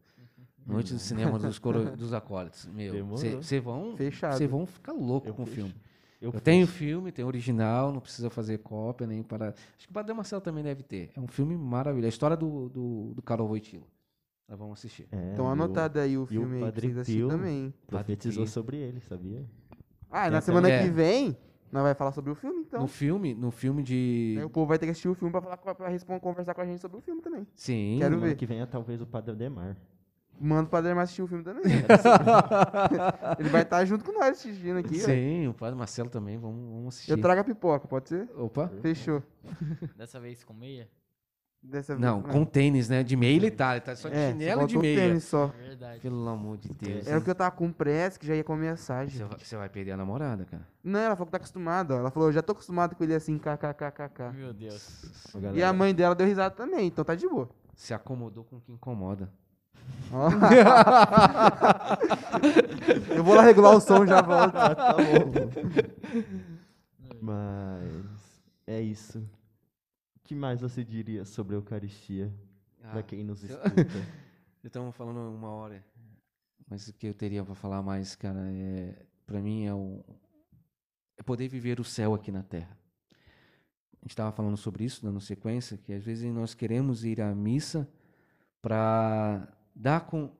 Noite do cinema dos, coro- dos acólitos. Meu, vocês vão, cê vão ficar louco
Eu
com o filme.
Eu,
Eu tenho o filme, tem original, não precisa fazer cópia nem para. Acho que o Padre Marcelo também deve ter. É um filme maravilhoso. A história do, do, do Carol Voitila. Nós vamos assistir.
É,
Então
o
anotado aí o filme aí pra
Padre Pio
também.
Profetizou
Pio.
sobre ele, sabia?
Ah,
Tem
na semana
É.
que vem, nós vai falar sobre o filme, então.
No filme, no filme de.
Aí o povo vai ter que assistir o filme pra, falar, pra responder, conversar com a gente sobre o filme também.
Sim.
Quero
Semana
ver.
que vem é talvez o Padre Ademar.
Manda o Padre Marcelo assistir o filme também. Ele vai estar junto com nós assistindo aqui, ó.
Sim, o Padre Marcelo também, vamos, vamos assistir.
Eu trago a pipoca, pode ser?
Opa.
Fechou.
Dessa vez com meia?
Dessa vez.
Não,
Ah.
com tênis, né? De meia ele tá, ele tá só de
É,
chinelo e de meia.
tênis só.
É verdade.
Pelo amor de Deus.
É o que eu tava com pressa, que já ia começar,
Você
gente.
vai, você vai perder a namorada, cara.
Não, ela falou que tá acostumada. Ela falou, eu já tô acostumado com ele assim, kkkk.
Meu Deus.
E a mãe dela deu risada também, então tá de boa.
Se acomodou com o que incomoda.
Eu vou lá regular o som já volto.
tá bom. Mas é isso. O que mais você diria sobre a Eucaristia? pra quem nos
eu-
escuta.
Já estamos falando uma hora. Mas o que eu teria para falar mais, cara, é para mim é o é poder viver o céu aqui na terra. A gente estava falando sobre isso dando sequência, que às vezes nós queremos ir à missa para dar com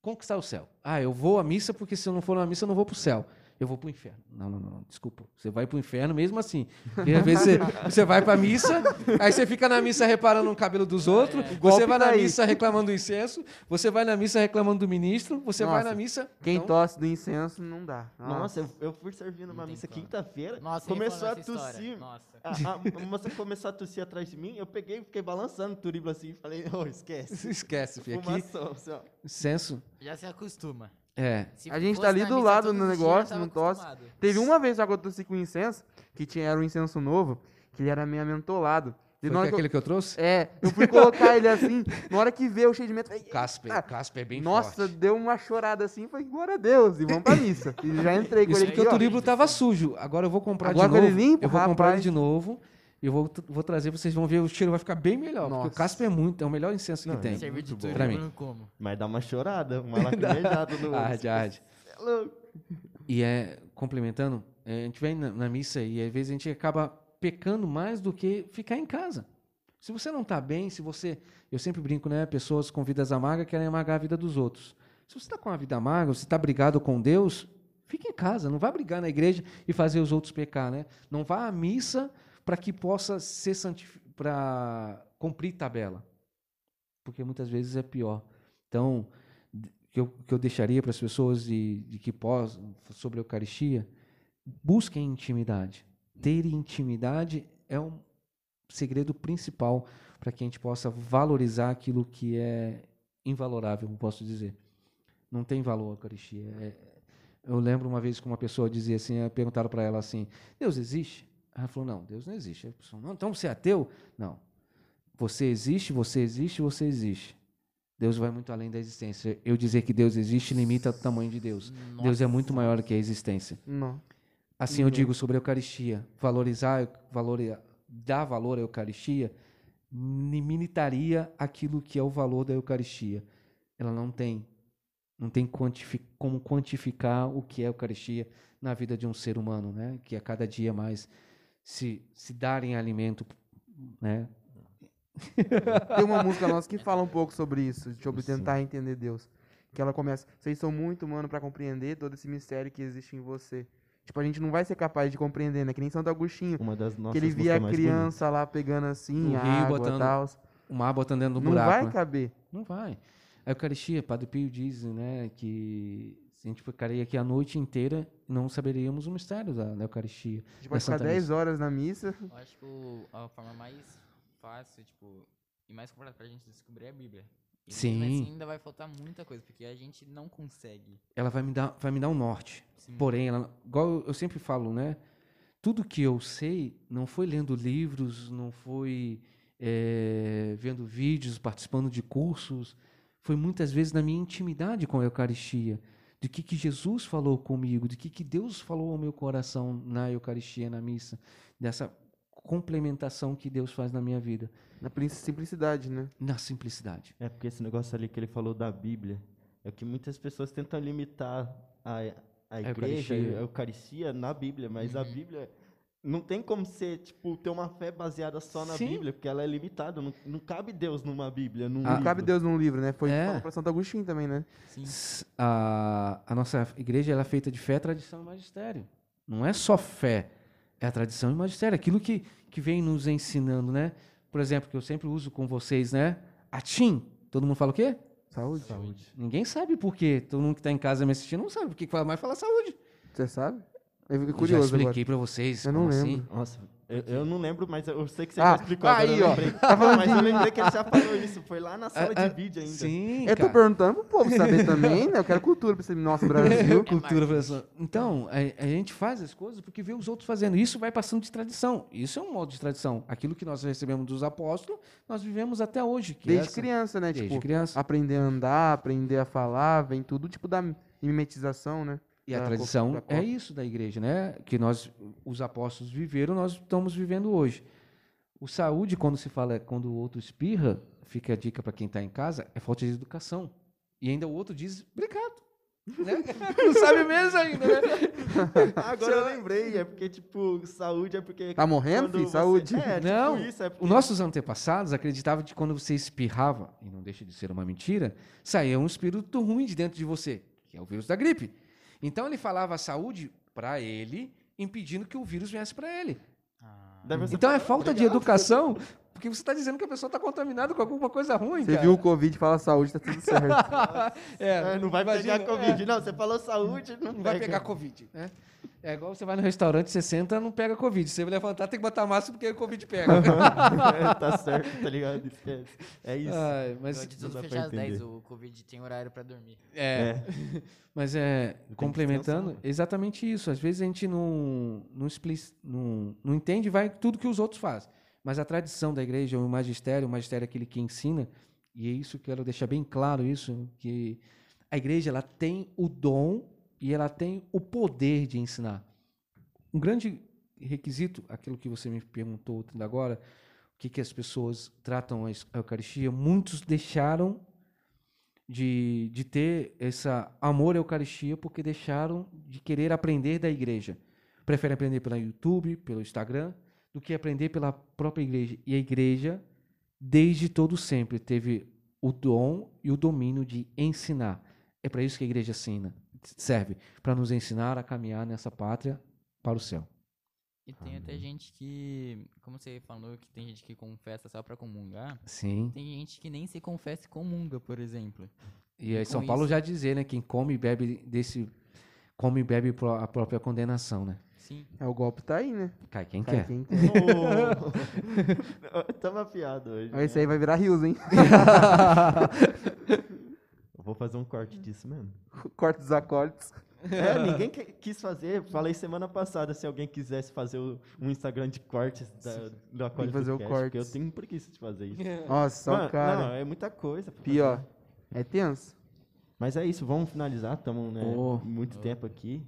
conquistar o céu. Ah, eu vou à missa porque se eu não for na missa eu não vou para o céu. Eu vou para o inferno. Não, não, não, desculpa. Você vai para o inferno mesmo assim. Porque às vezes você, você vai para a missa, aí você fica na missa reparando no cabelo dos outros, você
golpe
vai na
aí.
missa reclamando do incenso, você vai na missa reclamando do ministro, você vai
Nossa,
na missa.
Quem
então,
tosse do incenso não dá.
Nossa, eu, eu fui servindo uma missa quinta-feira.
Nossa,
Começou a tossir.
Nossa.
A, a, a moça começou a tossir atrás de mim, eu peguei, fiquei balançando o turiblo assim, falei, ô, esquece.
Esquece, filho. Aqui,
Fumação, assim, ó.
incenso.
Já se acostuma.
É.
Se
A gente tá ali do lado no negócio, não tosse. Teve uma vez só que eu tossi com incenso, que tinha, era um incenso novo, que ele era meio amentolado. E
Foi que
que eu-
aquele que eu trouxe?
É, eu fui colocar ele assim, na hora que veio cheio de medo, falei,
Casper.
"Eita!"
Casper é bem
Nossa,
forte.
deu uma chorada assim, falei, glória a Deus, e vamos pra missa. E já entrei com
Isso
ele
porque
aqui,
o
ó.
turiblo tava sujo. Agora eu vou comprar
Agora
de
com ele
novo.
limpo,
eu vou comprar ele
rapaz.
de novo. Eu vou, vou trazer, vocês vão ver, o cheiro vai ficar bem melhor. Porque
Nossa.
o Casper é muito, é o melhor incenso
Não,
que tem.
Servir de tudo
Pra mim.
como.
Mas dá uma chorada, uma lacrimejada no.
Arde, arde.
É louco.
E é, complementando, é, a gente vem na, na missa e às vezes a gente acaba pecando mais do que ficar em casa. Se você não está bem, se você. Eu sempre brinco, né? Pessoas com vidas amargas querem amargar a vida dos outros. Se você está com uma vida amarga, você está brigado com Deus, fique em casa, não vá brigar na igreja e fazer os outros pecar, né? Não vá à missa para que possa ser para cumprir tabela. Porque muitas vezes é pior. Então, que eu, que eu deixaria para as pessoas de, de que possam, sobre a Eucaristia, busquem intimidade. Ter intimidade é um segredo principal para que a gente possa valorizar aquilo que é invalorável, posso dizer. Não tem valor a Eucaristia. É- eu lembro uma vez que uma pessoa dizia assim, perguntaram para ela assim, Deus existe? Ela falou, não, Deus não existe. Não, então você é ateu? Não. Você existe, você existe, você existe. Deus vai muito além da existência. Eu dizer que Deus existe limita o tamanho de Deus. Deus é muito maior que a existência.
Não.
Assim eu digo sobre a Eucaristia. Valorizar, valor, dar valor à Eucaristia limitaria aquilo que é o valor da Eucaristia. Ela não tem, não tem quantifi- como quantificar o que é a Eucaristia na vida de um ser humano, né? Que a cada dia mais se, se darem alimento, né?
Tem uma música nossa que fala um pouco sobre isso, sobre
Sim.
tentar entender Deus. Que ela começa, vocês são muito humanos para compreender todo esse mistério que existe em você. Tipo, a gente não vai ser capaz de compreender, né? Que nem Santo Agostinho,
Uma das nossas
que ele via a criança lá pegando assim,
No
a
rio,
água
botando
e tal.
O mar botando dentro do
Não
buraco.
vai
né?
caber.
Não vai. A Eucaristia, Padre Pio diz, né, que a gente ficaria aqui a noite inteira, não saberíamos o mistério da, da Eucaristia.
A gente pode ficar
Santa
10
Missa.
horas na missa.
Eu acho que o- a forma mais fácil, tipo, e mais completa pra gente descobrir é a Bíblia. E
Sim.
assim ainda vai faltar muita coisa, porque a gente não consegue.
Ela vai me dar, vai me dar um norte.
Sim.
Porém, ela, igual eu- sempre falo, né? Tudo que eu sei não foi lendo livros, não foi eh, vendo vídeos, participando de cursos. Foi muitas vezes na minha intimidade com a Eucaristia. De que, que Jesus falou comigo, de que, que Deus falou ao meu coração na Eucaristia, na missa. Dessa complementação que Deus faz na minha vida.
Na simplicidade, né?
Na simplicidade.
É porque esse negócio ali que ele falou da Bíblia é que muitas pessoas tentam limitar a, a igreja,
Eucaristia.
a Eucaristia na Bíblia, mas a
Uhum.
Bíblia não tem como ser, tipo, ter uma fé baseada só na
Sim.
Bíblia, porque ela é limitada. Não, não cabe Deus numa Bíblia, num
Ah,
Não cabe Deus num livro, né? Foi
É.
pra Santo Agostinho também, né?
Sim.
S- A, a nossa igreja ela é feita de fé, tradição e magistério. Não é só fé, é a tradição e magistério. Aquilo que, que vem nos ensinando, né? Por exemplo, que eu sempre uso com vocês, né? Atim. Todo mundo fala o quê?
Saúde.
Ninguém sabe por quê. Todo mundo que está em casa me assistindo não sabe por que que fala, mas fala saúde.
Você sabe? Eu fiquei
Eu já
curioso agora.
expliquei para vocês.
Eu não
como assim.
lembro.
Nossa, eu, eu não lembro, mas eu sei que você
Ah,
já explicou. agora
aí,
eu
ó.
lembrei.
Tá falando
mas eu lembrei que ele já falou isso. Foi lá na sala
Ah, ah,
de vídeo ainda.
Sim,
Eu tô
cara.
perguntando pro povo saber também, né? Eu quero cultura pra esse nosso Brasil.
Cultura brasileira. Então, a, a gente faz as coisas porque vê os outros fazendo. Isso vai passando de tradição. Isso é um modo de tradição. Aquilo que nós recebemos dos apóstolos, nós vivemos até hoje. que
Desde
essa-
criança, né?
Desde
tipo,
criança.
aprender a andar, aprender a falar, vem tudo tipo da mimetização, né?
E a tradição é isso da igreja, né? Que nós, os apóstolos viveram, nós estamos vivendo hoje. O saúde, quando se fala, quando o outro espirra, fica a dica para quem está em casa, é falta de educação. E ainda o outro diz, obrigado. Né? Não sabe mesmo ainda, né?
Agora eu lembrei, é porque, tipo, saúde é porque.
Tá morrendo, filho?
você-
Saúde.
É, tipo
Não,
isso, é porque.
Os nossos antepassados acreditavam que quando você espirrava, e não deixa de ser uma mentira, saía um espírito ruim de dentro de você, que é o vírus da gripe. Então ele falava a saúde para ele, impedindo que o vírus viesse para ele.
Ser-
Então é falta de
Obrigado.
educação, porque você está dizendo que a pessoa está contaminada com alguma coisa ruim,
Você
cara.
viu o Covid e fala saúde, tá tudo certo.
É, não vai
imagina,
pegar Covid. Não, você falou saúde, não,
Não vai
pega.
pegar Covid, né? É igual você vai no restaurante, você senta, não pega Covid. Você vai levantar, tem que botar máscara porque o Covid pega.
É, tá certo, tá ligado? Esquece. É isso.
Ai, mas
Antes de
não
fechar às 10,
entender.
o Covid tem horário pra dormir.
É. Mas é, complementando, exatamente isso. Às vezes a gente não, não, explic- não, não entende vai tudo que os outros fazem. Mas a tradição da igreja, o magistério, o magistério é aquele que ensina, e é isso que eu quero deixar bem claro isso, que a igreja ela tem o dom e ela tem o poder de ensinar. Um grande requisito, aquilo que você me perguntou agora, o que, que as pessoas tratam a Eucaristia, muitos deixaram de, de ter esse amor à Eucaristia porque deixaram de querer aprender da igreja. Preferem aprender pelo YouTube, pelo Instagram, do que aprender pela própria igreja. E a igreja, desde todo sempre, teve o dom e o domínio de ensinar. É para isso que a igreja ensina, serve, para nos ensinar a caminhar nessa pátria para o céu.
E tem até gente que, como você falou, que tem gente que confessa só pra comungar.
Sim.
Tem gente que nem se confessa e comunga, por exemplo.
E aí São Paulo
isso-
já dizer, né, quem come e bebe desse come e bebe a própria condenação, né?
Sim.
É, o golpe tá aí, né?
Cai quem
Cai
quer.
quem quer.
Ô, Tamo afiado hoje.
Ó, Esse
né?
aí vai virar rios, hein?
Eu vou fazer um corte disso mesmo.
Corte dos acordes.
É, ninguém que- quis fazer. Falei semana passada se alguém quisesse fazer o- um Instagram de cortes da, do Acorde
fazer o
Podcast, porque eu tenho preguiça de fazer isso.
Nossa, só
Mano,
o cara.
Não, é muita coisa.
Pior.
fazer.
É tenso.
Mas é isso, vamos finalizar. Estamos né,
Oh.
muito tempo aqui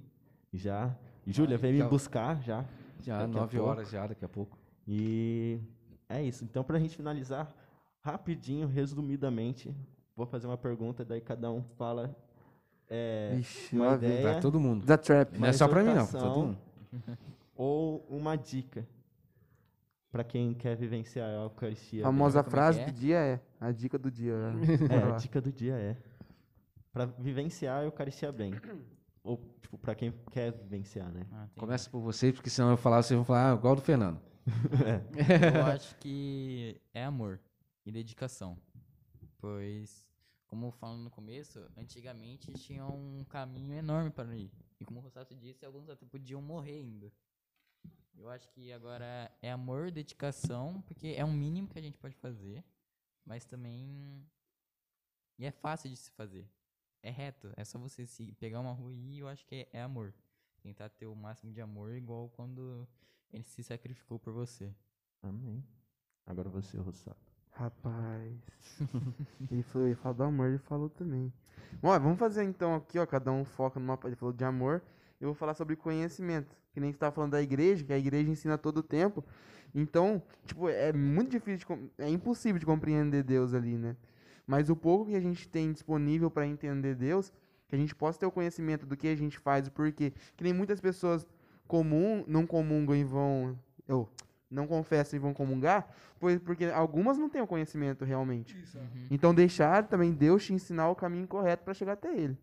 já. Júlia, vem me
Tchau.
buscar já.
Já,
a
nove horas já, daqui a pouco.
E é isso. Então, pra gente finalizar, rapidinho, resumidamente, vou fazer uma pergunta, daí cada um fala é,
Ixi,
uma ideia
Pra todo mundo.
Da Trap.
Não é só pra mim, não. Pra todo mundo.
ou uma dica pra quem quer vivenciar a Eucaristia.
A famosa
é que
frase
é?
do dia é. A dica do dia.
É,
Bora
a dica do dia é pra vivenciar a Eucaristia bem. Ou, tipo, pra quem quer vivenciar, né?
Ah,
Começa por vocês, porque senão eu falar, vocês vão falar, ah, igual do Fernando.
Eu acho que é amor e dedicação. Pois, como falando no começo, antigamente tinha um caminho enorme para ir. E como o Rossato disse, alguns até podiam morrer ainda. Eu acho que agora é amor, dedicação, porque é o mínimo que a gente pode fazer, mas também e é fácil de se fazer. É reto, é só você se pegar uma rua e eu acho que é, é amor. Tentar ter o máximo de amor igual quando ele se sacrificou por você.
Amém. Agora você, Rossato.
Rapaz. ele falou, ele falou do amor, ele falou também. Bom, ó, vamos fazer então aqui, ó. Cada um foca numa. Ele falou de amor. Eu vou falar sobre conhecimento. Que nem você tava falando da igreja, que a igreja ensina todo o tempo. Então, tipo, é muito difícil, de é impossível de compreender Deus ali, né? Mas o pouco que a gente tem disponível para entender Deus, que a gente possa ter o conhecimento do que a gente faz, o porquê. Que nem muitas pessoas comum, não comungam e vão. Não confessam e vão comungar, pois, porque algumas não têm o conhecimento realmente.
Uhum.
Então deixar também Deus te ensinar o caminho correto para chegar até Ele.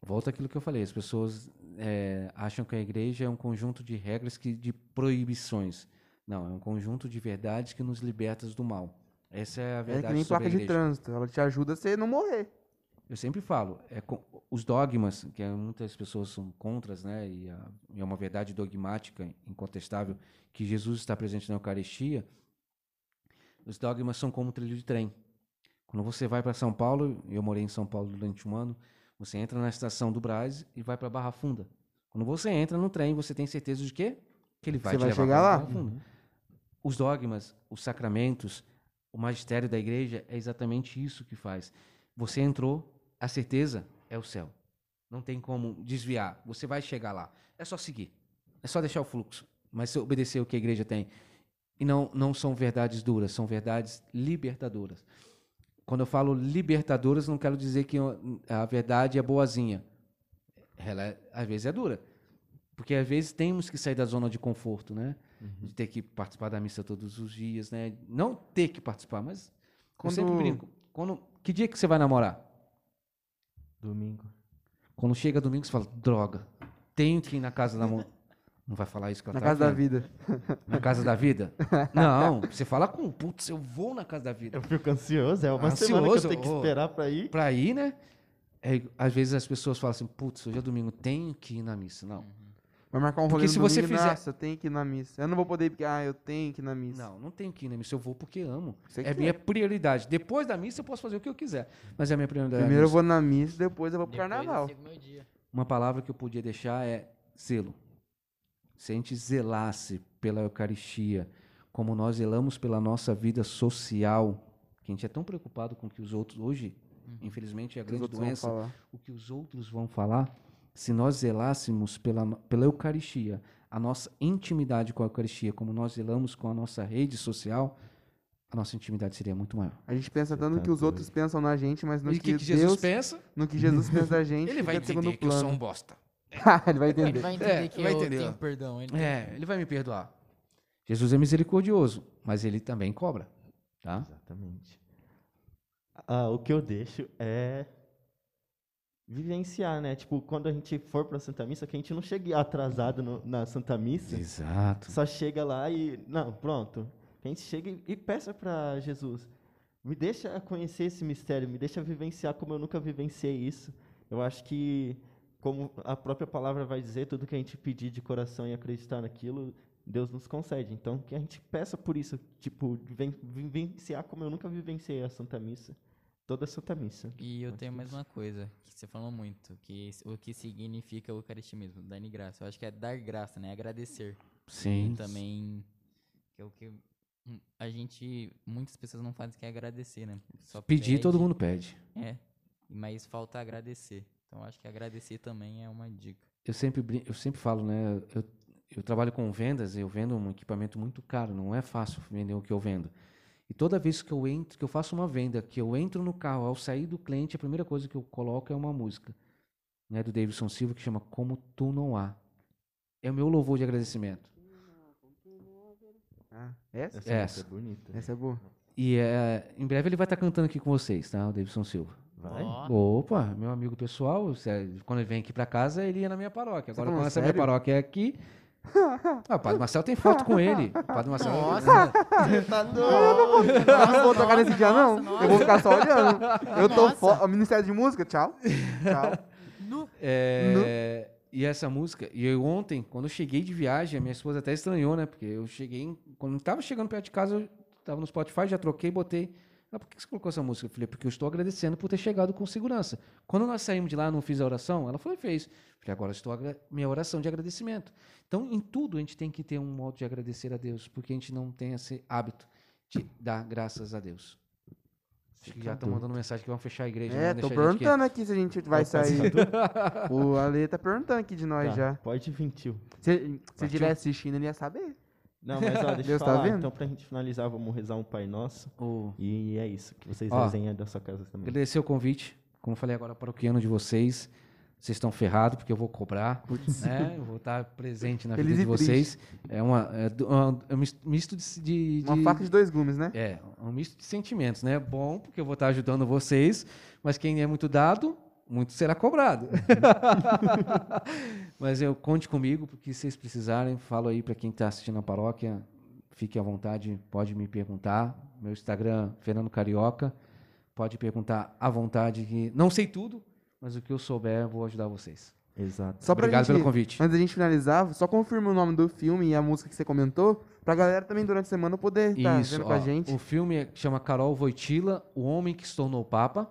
Volta aquilo que eu falei. As pessoas é, acham que a igreja é um conjunto de regras que, de proibições. Não, é um conjunto de verdades que nos liberta do mal. Essa é a
É
verdade
que nem placa de trânsito. Ela te ajuda a você não morrer.
Eu sempre falo, é os dogmas, que é- muitas pessoas são contras, né, e, a- e é uma verdade dogmática, incontestável, que Jesus está presente na Eucaristia, os dogmas são como um trilho de trem. Quando você vai para São Paulo, eu morei em São Paulo durante um ano, você entra na estação do Brás e vai para Barra Funda. Quando você entra no trem, você tem certeza de quê? Que ele vai
Você vai chegar lá.
Barra Funda. Os dogmas, os sacramentos, o magistério da igreja é exatamente isso que faz. Você entrou, a certeza é o céu. Não tem como desviar. Você vai chegar lá. É só seguir. É só deixar o fluxo. Mas se obedecer o que a igreja tem. E não, não são verdades duras, são verdades libertadoras. Quando eu falo libertadoras, não quero dizer que a verdade é boazinha. Ela, é- às vezes, é dura. Porque, às vezes, temos que sair da zona de conforto, né? De ter que participar da missa todos os dias, né? Não ter que participar, mas... Eu sempre
Quando-
brinco. Quando, que dia que você vai namorar?
Domingo.
Quando chega domingo, você fala, droga, tenho que ir na casa da mulher. Não vai falar isso que ela
Na
tá
casa da vida.
Na casa da vida? Não, você fala com, putz, eu vou na casa da vida.
Eu fico ansioso, é uma semana que eu
Ansioso,
tenho que esperar pra ir.
Pra ir, né? É, às vezes as pessoas falam assim, putz, hoje é domingo, tenho que ir na missa. Não,
Vai marcar um
Porque
rolê
se
no
você
domingo,
fizer-
Nossa, eu tenho que ir na missa. Eu não vou poder ir porque, ah, eu tenho que ir na missa.
não, não tenho que ir na missa, eu vou porque amo.
Você
É
quer.
minha prioridade. Depois da missa eu posso fazer o que eu quiser, mas é a minha prioridade.
Primeiro eu
missa.
vou na missa, depois eu vou pro
Depois
carnaval.
sigo meu dia.
Uma palavra que eu podia deixar é zelo. Se a gente zelasse pela Eucaristia, como nós zelamos pela nossa vida social, que a gente é tão preocupado com o que os outros, hoje, infelizmente, é a grande doença, o que os outros vão falar, se nós zelássemos pela, pela Eucaristia, a nossa intimidade com a Eucaristia, como nós zelamos com a nossa rede social, a nossa intimidade seria muito maior.
A gente pensa tanto no
tá
que os outros pensam na gente, mas no
e
que,
que, que Jesus
Deus,
pensa?
no que Jesus pensa da gente,
Ele vai entender que eu sou um
plano.
bosta.
Ele vai
Ele
entender.
vai entender
É,
que
vai
eu
entender,
tenho perdão. Ele
É, ele vai me perdoar. Jesus é misericordioso, mas ele também cobra, tá?
Exatamente. Ah, o que eu deixo é vivenciar, né? Tipo, quando a gente for pra Santa Missa, que a gente não chegue atrasado no- na Santa Missa,
Exato.
só chega lá e. Não, pronto. Que a gente chega e, peça pra Jesus. Me deixa conhecer esse mistério, me deixa vivenciar como eu nunca vivenciei isso. Eu acho que, como a própria palavra vai dizer, tudo que a gente pedir de coração e acreditar naquilo, Deus nos concede. Então, que a gente peça por isso, tipo, viven- vivenciar como eu nunca vivenciei a Santa Missa. Toda a Santa Missa.
E eu tenho
que
mais uma coisa, que você falou muito, que o que significa o eucaristismo, dar graça. Eu acho que é dar graça, né? Agradecer.
Sim.
E também, que é o que hum, a gente, muitas pessoas não fazem, que é agradecer, né? Só
Pedir, todo
pede,
mundo pede.
É, mas falta agradecer. Então acho que agradecer também é uma dica.
Eu sempre, eu sempre falo, né? Eu, eu trabalho com vendas, eu vendo um equipamento muito caro, não é fácil vender o que eu vendo. E toda vez que eu entro, que eu faço uma venda, que eu entro no carro, ao sair do cliente, a primeira coisa que eu coloco é uma música, né, do Davidson Silva, que chama Como Tu Não Há. É o meu louvor de agradecimento.
Ah, essa?
Essa,
Essa.
música é bonita.
Essa é boa.
E é, em breve ele vai estar cantando aqui com vocês, tá? O Davidson Silva.
Vai?
Ó,
Opa, meu amigo pessoal, quando ele vem aqui pra casa, ele ia na minha paróquia.
Você
Agora, quando essa minha paróquia é aqui. Ah, o Padre Marcelo tem foto com ele. O Padre Marcelo.
Nossa,
Tá doido!
Eu não vou tocar nesse dia, não.
nossa,
Eu vou ficar só olhando. Eu tô fora. Ministério de Música, tchau. Tchau.
É, E essa música, e eu ontem, quando eu cheguei de viagem, a minha esposa até estranhou, né? Porque eu cheguei, quando eu tava chegando perto de casa, eu tava no Spotify, já troquei, botei. Ah, por que você colocou essa música? Eu falei, porque eu estou agradecendo por ter chegado com segurança. Quando nós saímos de lá, não fiz a oração, ela falou, fez. Eu Falei, agora estou agra- minha oração de agradecimento. Então, em tudo a gente tem que ter um modo de agradecer a Deus, porque a gente não tem esse hábito de dar graças a Deus. Acho que já estão mandando mensagem que vão fechar a igreja.
É,
não
tô perguntando aqui se a gente vai sair. O Ale tá perguntando aqui de nós
Tá,
já.
Pode vir, tio.
Se, se ele estiver assistindo, ele ia saber.
Não, mas ó, deixa
Deus
eu
tá
falar.
vendo?
Então, pra gente finalizar, vamos rezar um Pai Nosso.
O-
E é isso. Que vocês
Ó,
rezem da sua casa também.
Agradecer o convite, como eu falei agora, paroquiano de vocês. vocês estão ferrados, porque eu vou cobrar. Né? Eu vou estar presente na
Feliz
vida de vocês. É, uma, é, uma- é um mis- misto de. de-
Uma faca de dois gumes, né?
É, um misto de sentimentos, né? Bom, porque eu vou estar ajudando vocês, mas quem é muito dado, muito será cobrado. mas eu conte comigo, porque se vocês precisarem, falo aí para quem está assistindo a paróquia, fique à vontade, pode me perguntar. Meu Instagram, Fernando Carioca, pode perguntar à vontade, que não sei tudo, mas o que eu souber, eu vou ajudar vocês.
Exato.
Só
Obrigado
gente,
pelo convite.
Antes da gente finalizar, só confirma o nome do filme e a música que você comentou, pra galera também durante a semana poder estar
Isso,
vendo
ó,
com a gente.
O filme é- chama Carol Voitila, O Homem que se tornou Papa.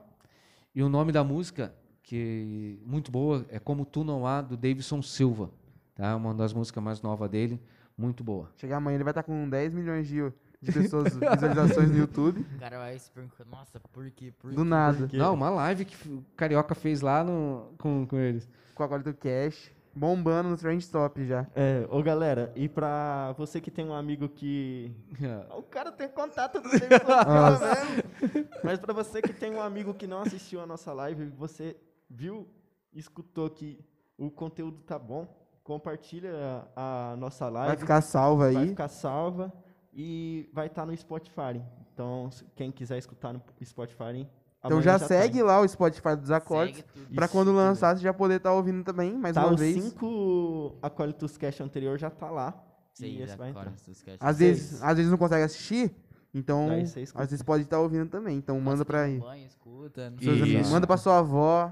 E o nome da música, que é muito boa, é Como Tu Não Há, do Davidson Silva. Tá? Uma das músicas mais novas dele, muito boa.
Chegar amanhã ele vai estar com 10 milhões de, de pessoas, visualizações no YouTube.
O cara vai se perguntar, nossa, por quê? Por
Do
quê?
nada.
Não, uma live que o Carioca fez lá no, com, com eles.
Com a do Cash. Bombando no Trend Top já.
É, ô galera, e pra você que tem um amigo que. O cara tem contato do Davidson. Silva mesmo. Mas pra você que tem um amigo que não assistiu a nossa live, você viu, escutou que o conteúdo tá bom, compartilha a, a nossa live.
Vai ficar salva
vai
aí.
ficar salva e vai estar no Spotify. Então, quem quiser escutar no Spotify.
Então
amanhã
já,
tá
segue
aí.
lá o Spotify dos acordes.
Isso,
quando lançar, você já poder estar ouvindo também, mais
Tá,
uma
os
vez.
cinco Acólitos Cash anterior já tá lá. e
Seis
vai
se esquece.
Às
Seis.
vezes, às vezes não consegue assistir, então às vezes pode estar ouvindo também. Então manda
tomando
aí.
banho, escuta, não
Seus amigos, Manda pra sua avó.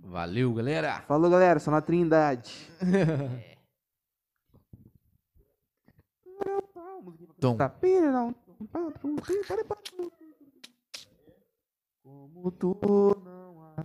Valeu, galera!
Falou, galera. Só na Trindade.
Tom.
Tá. Como tu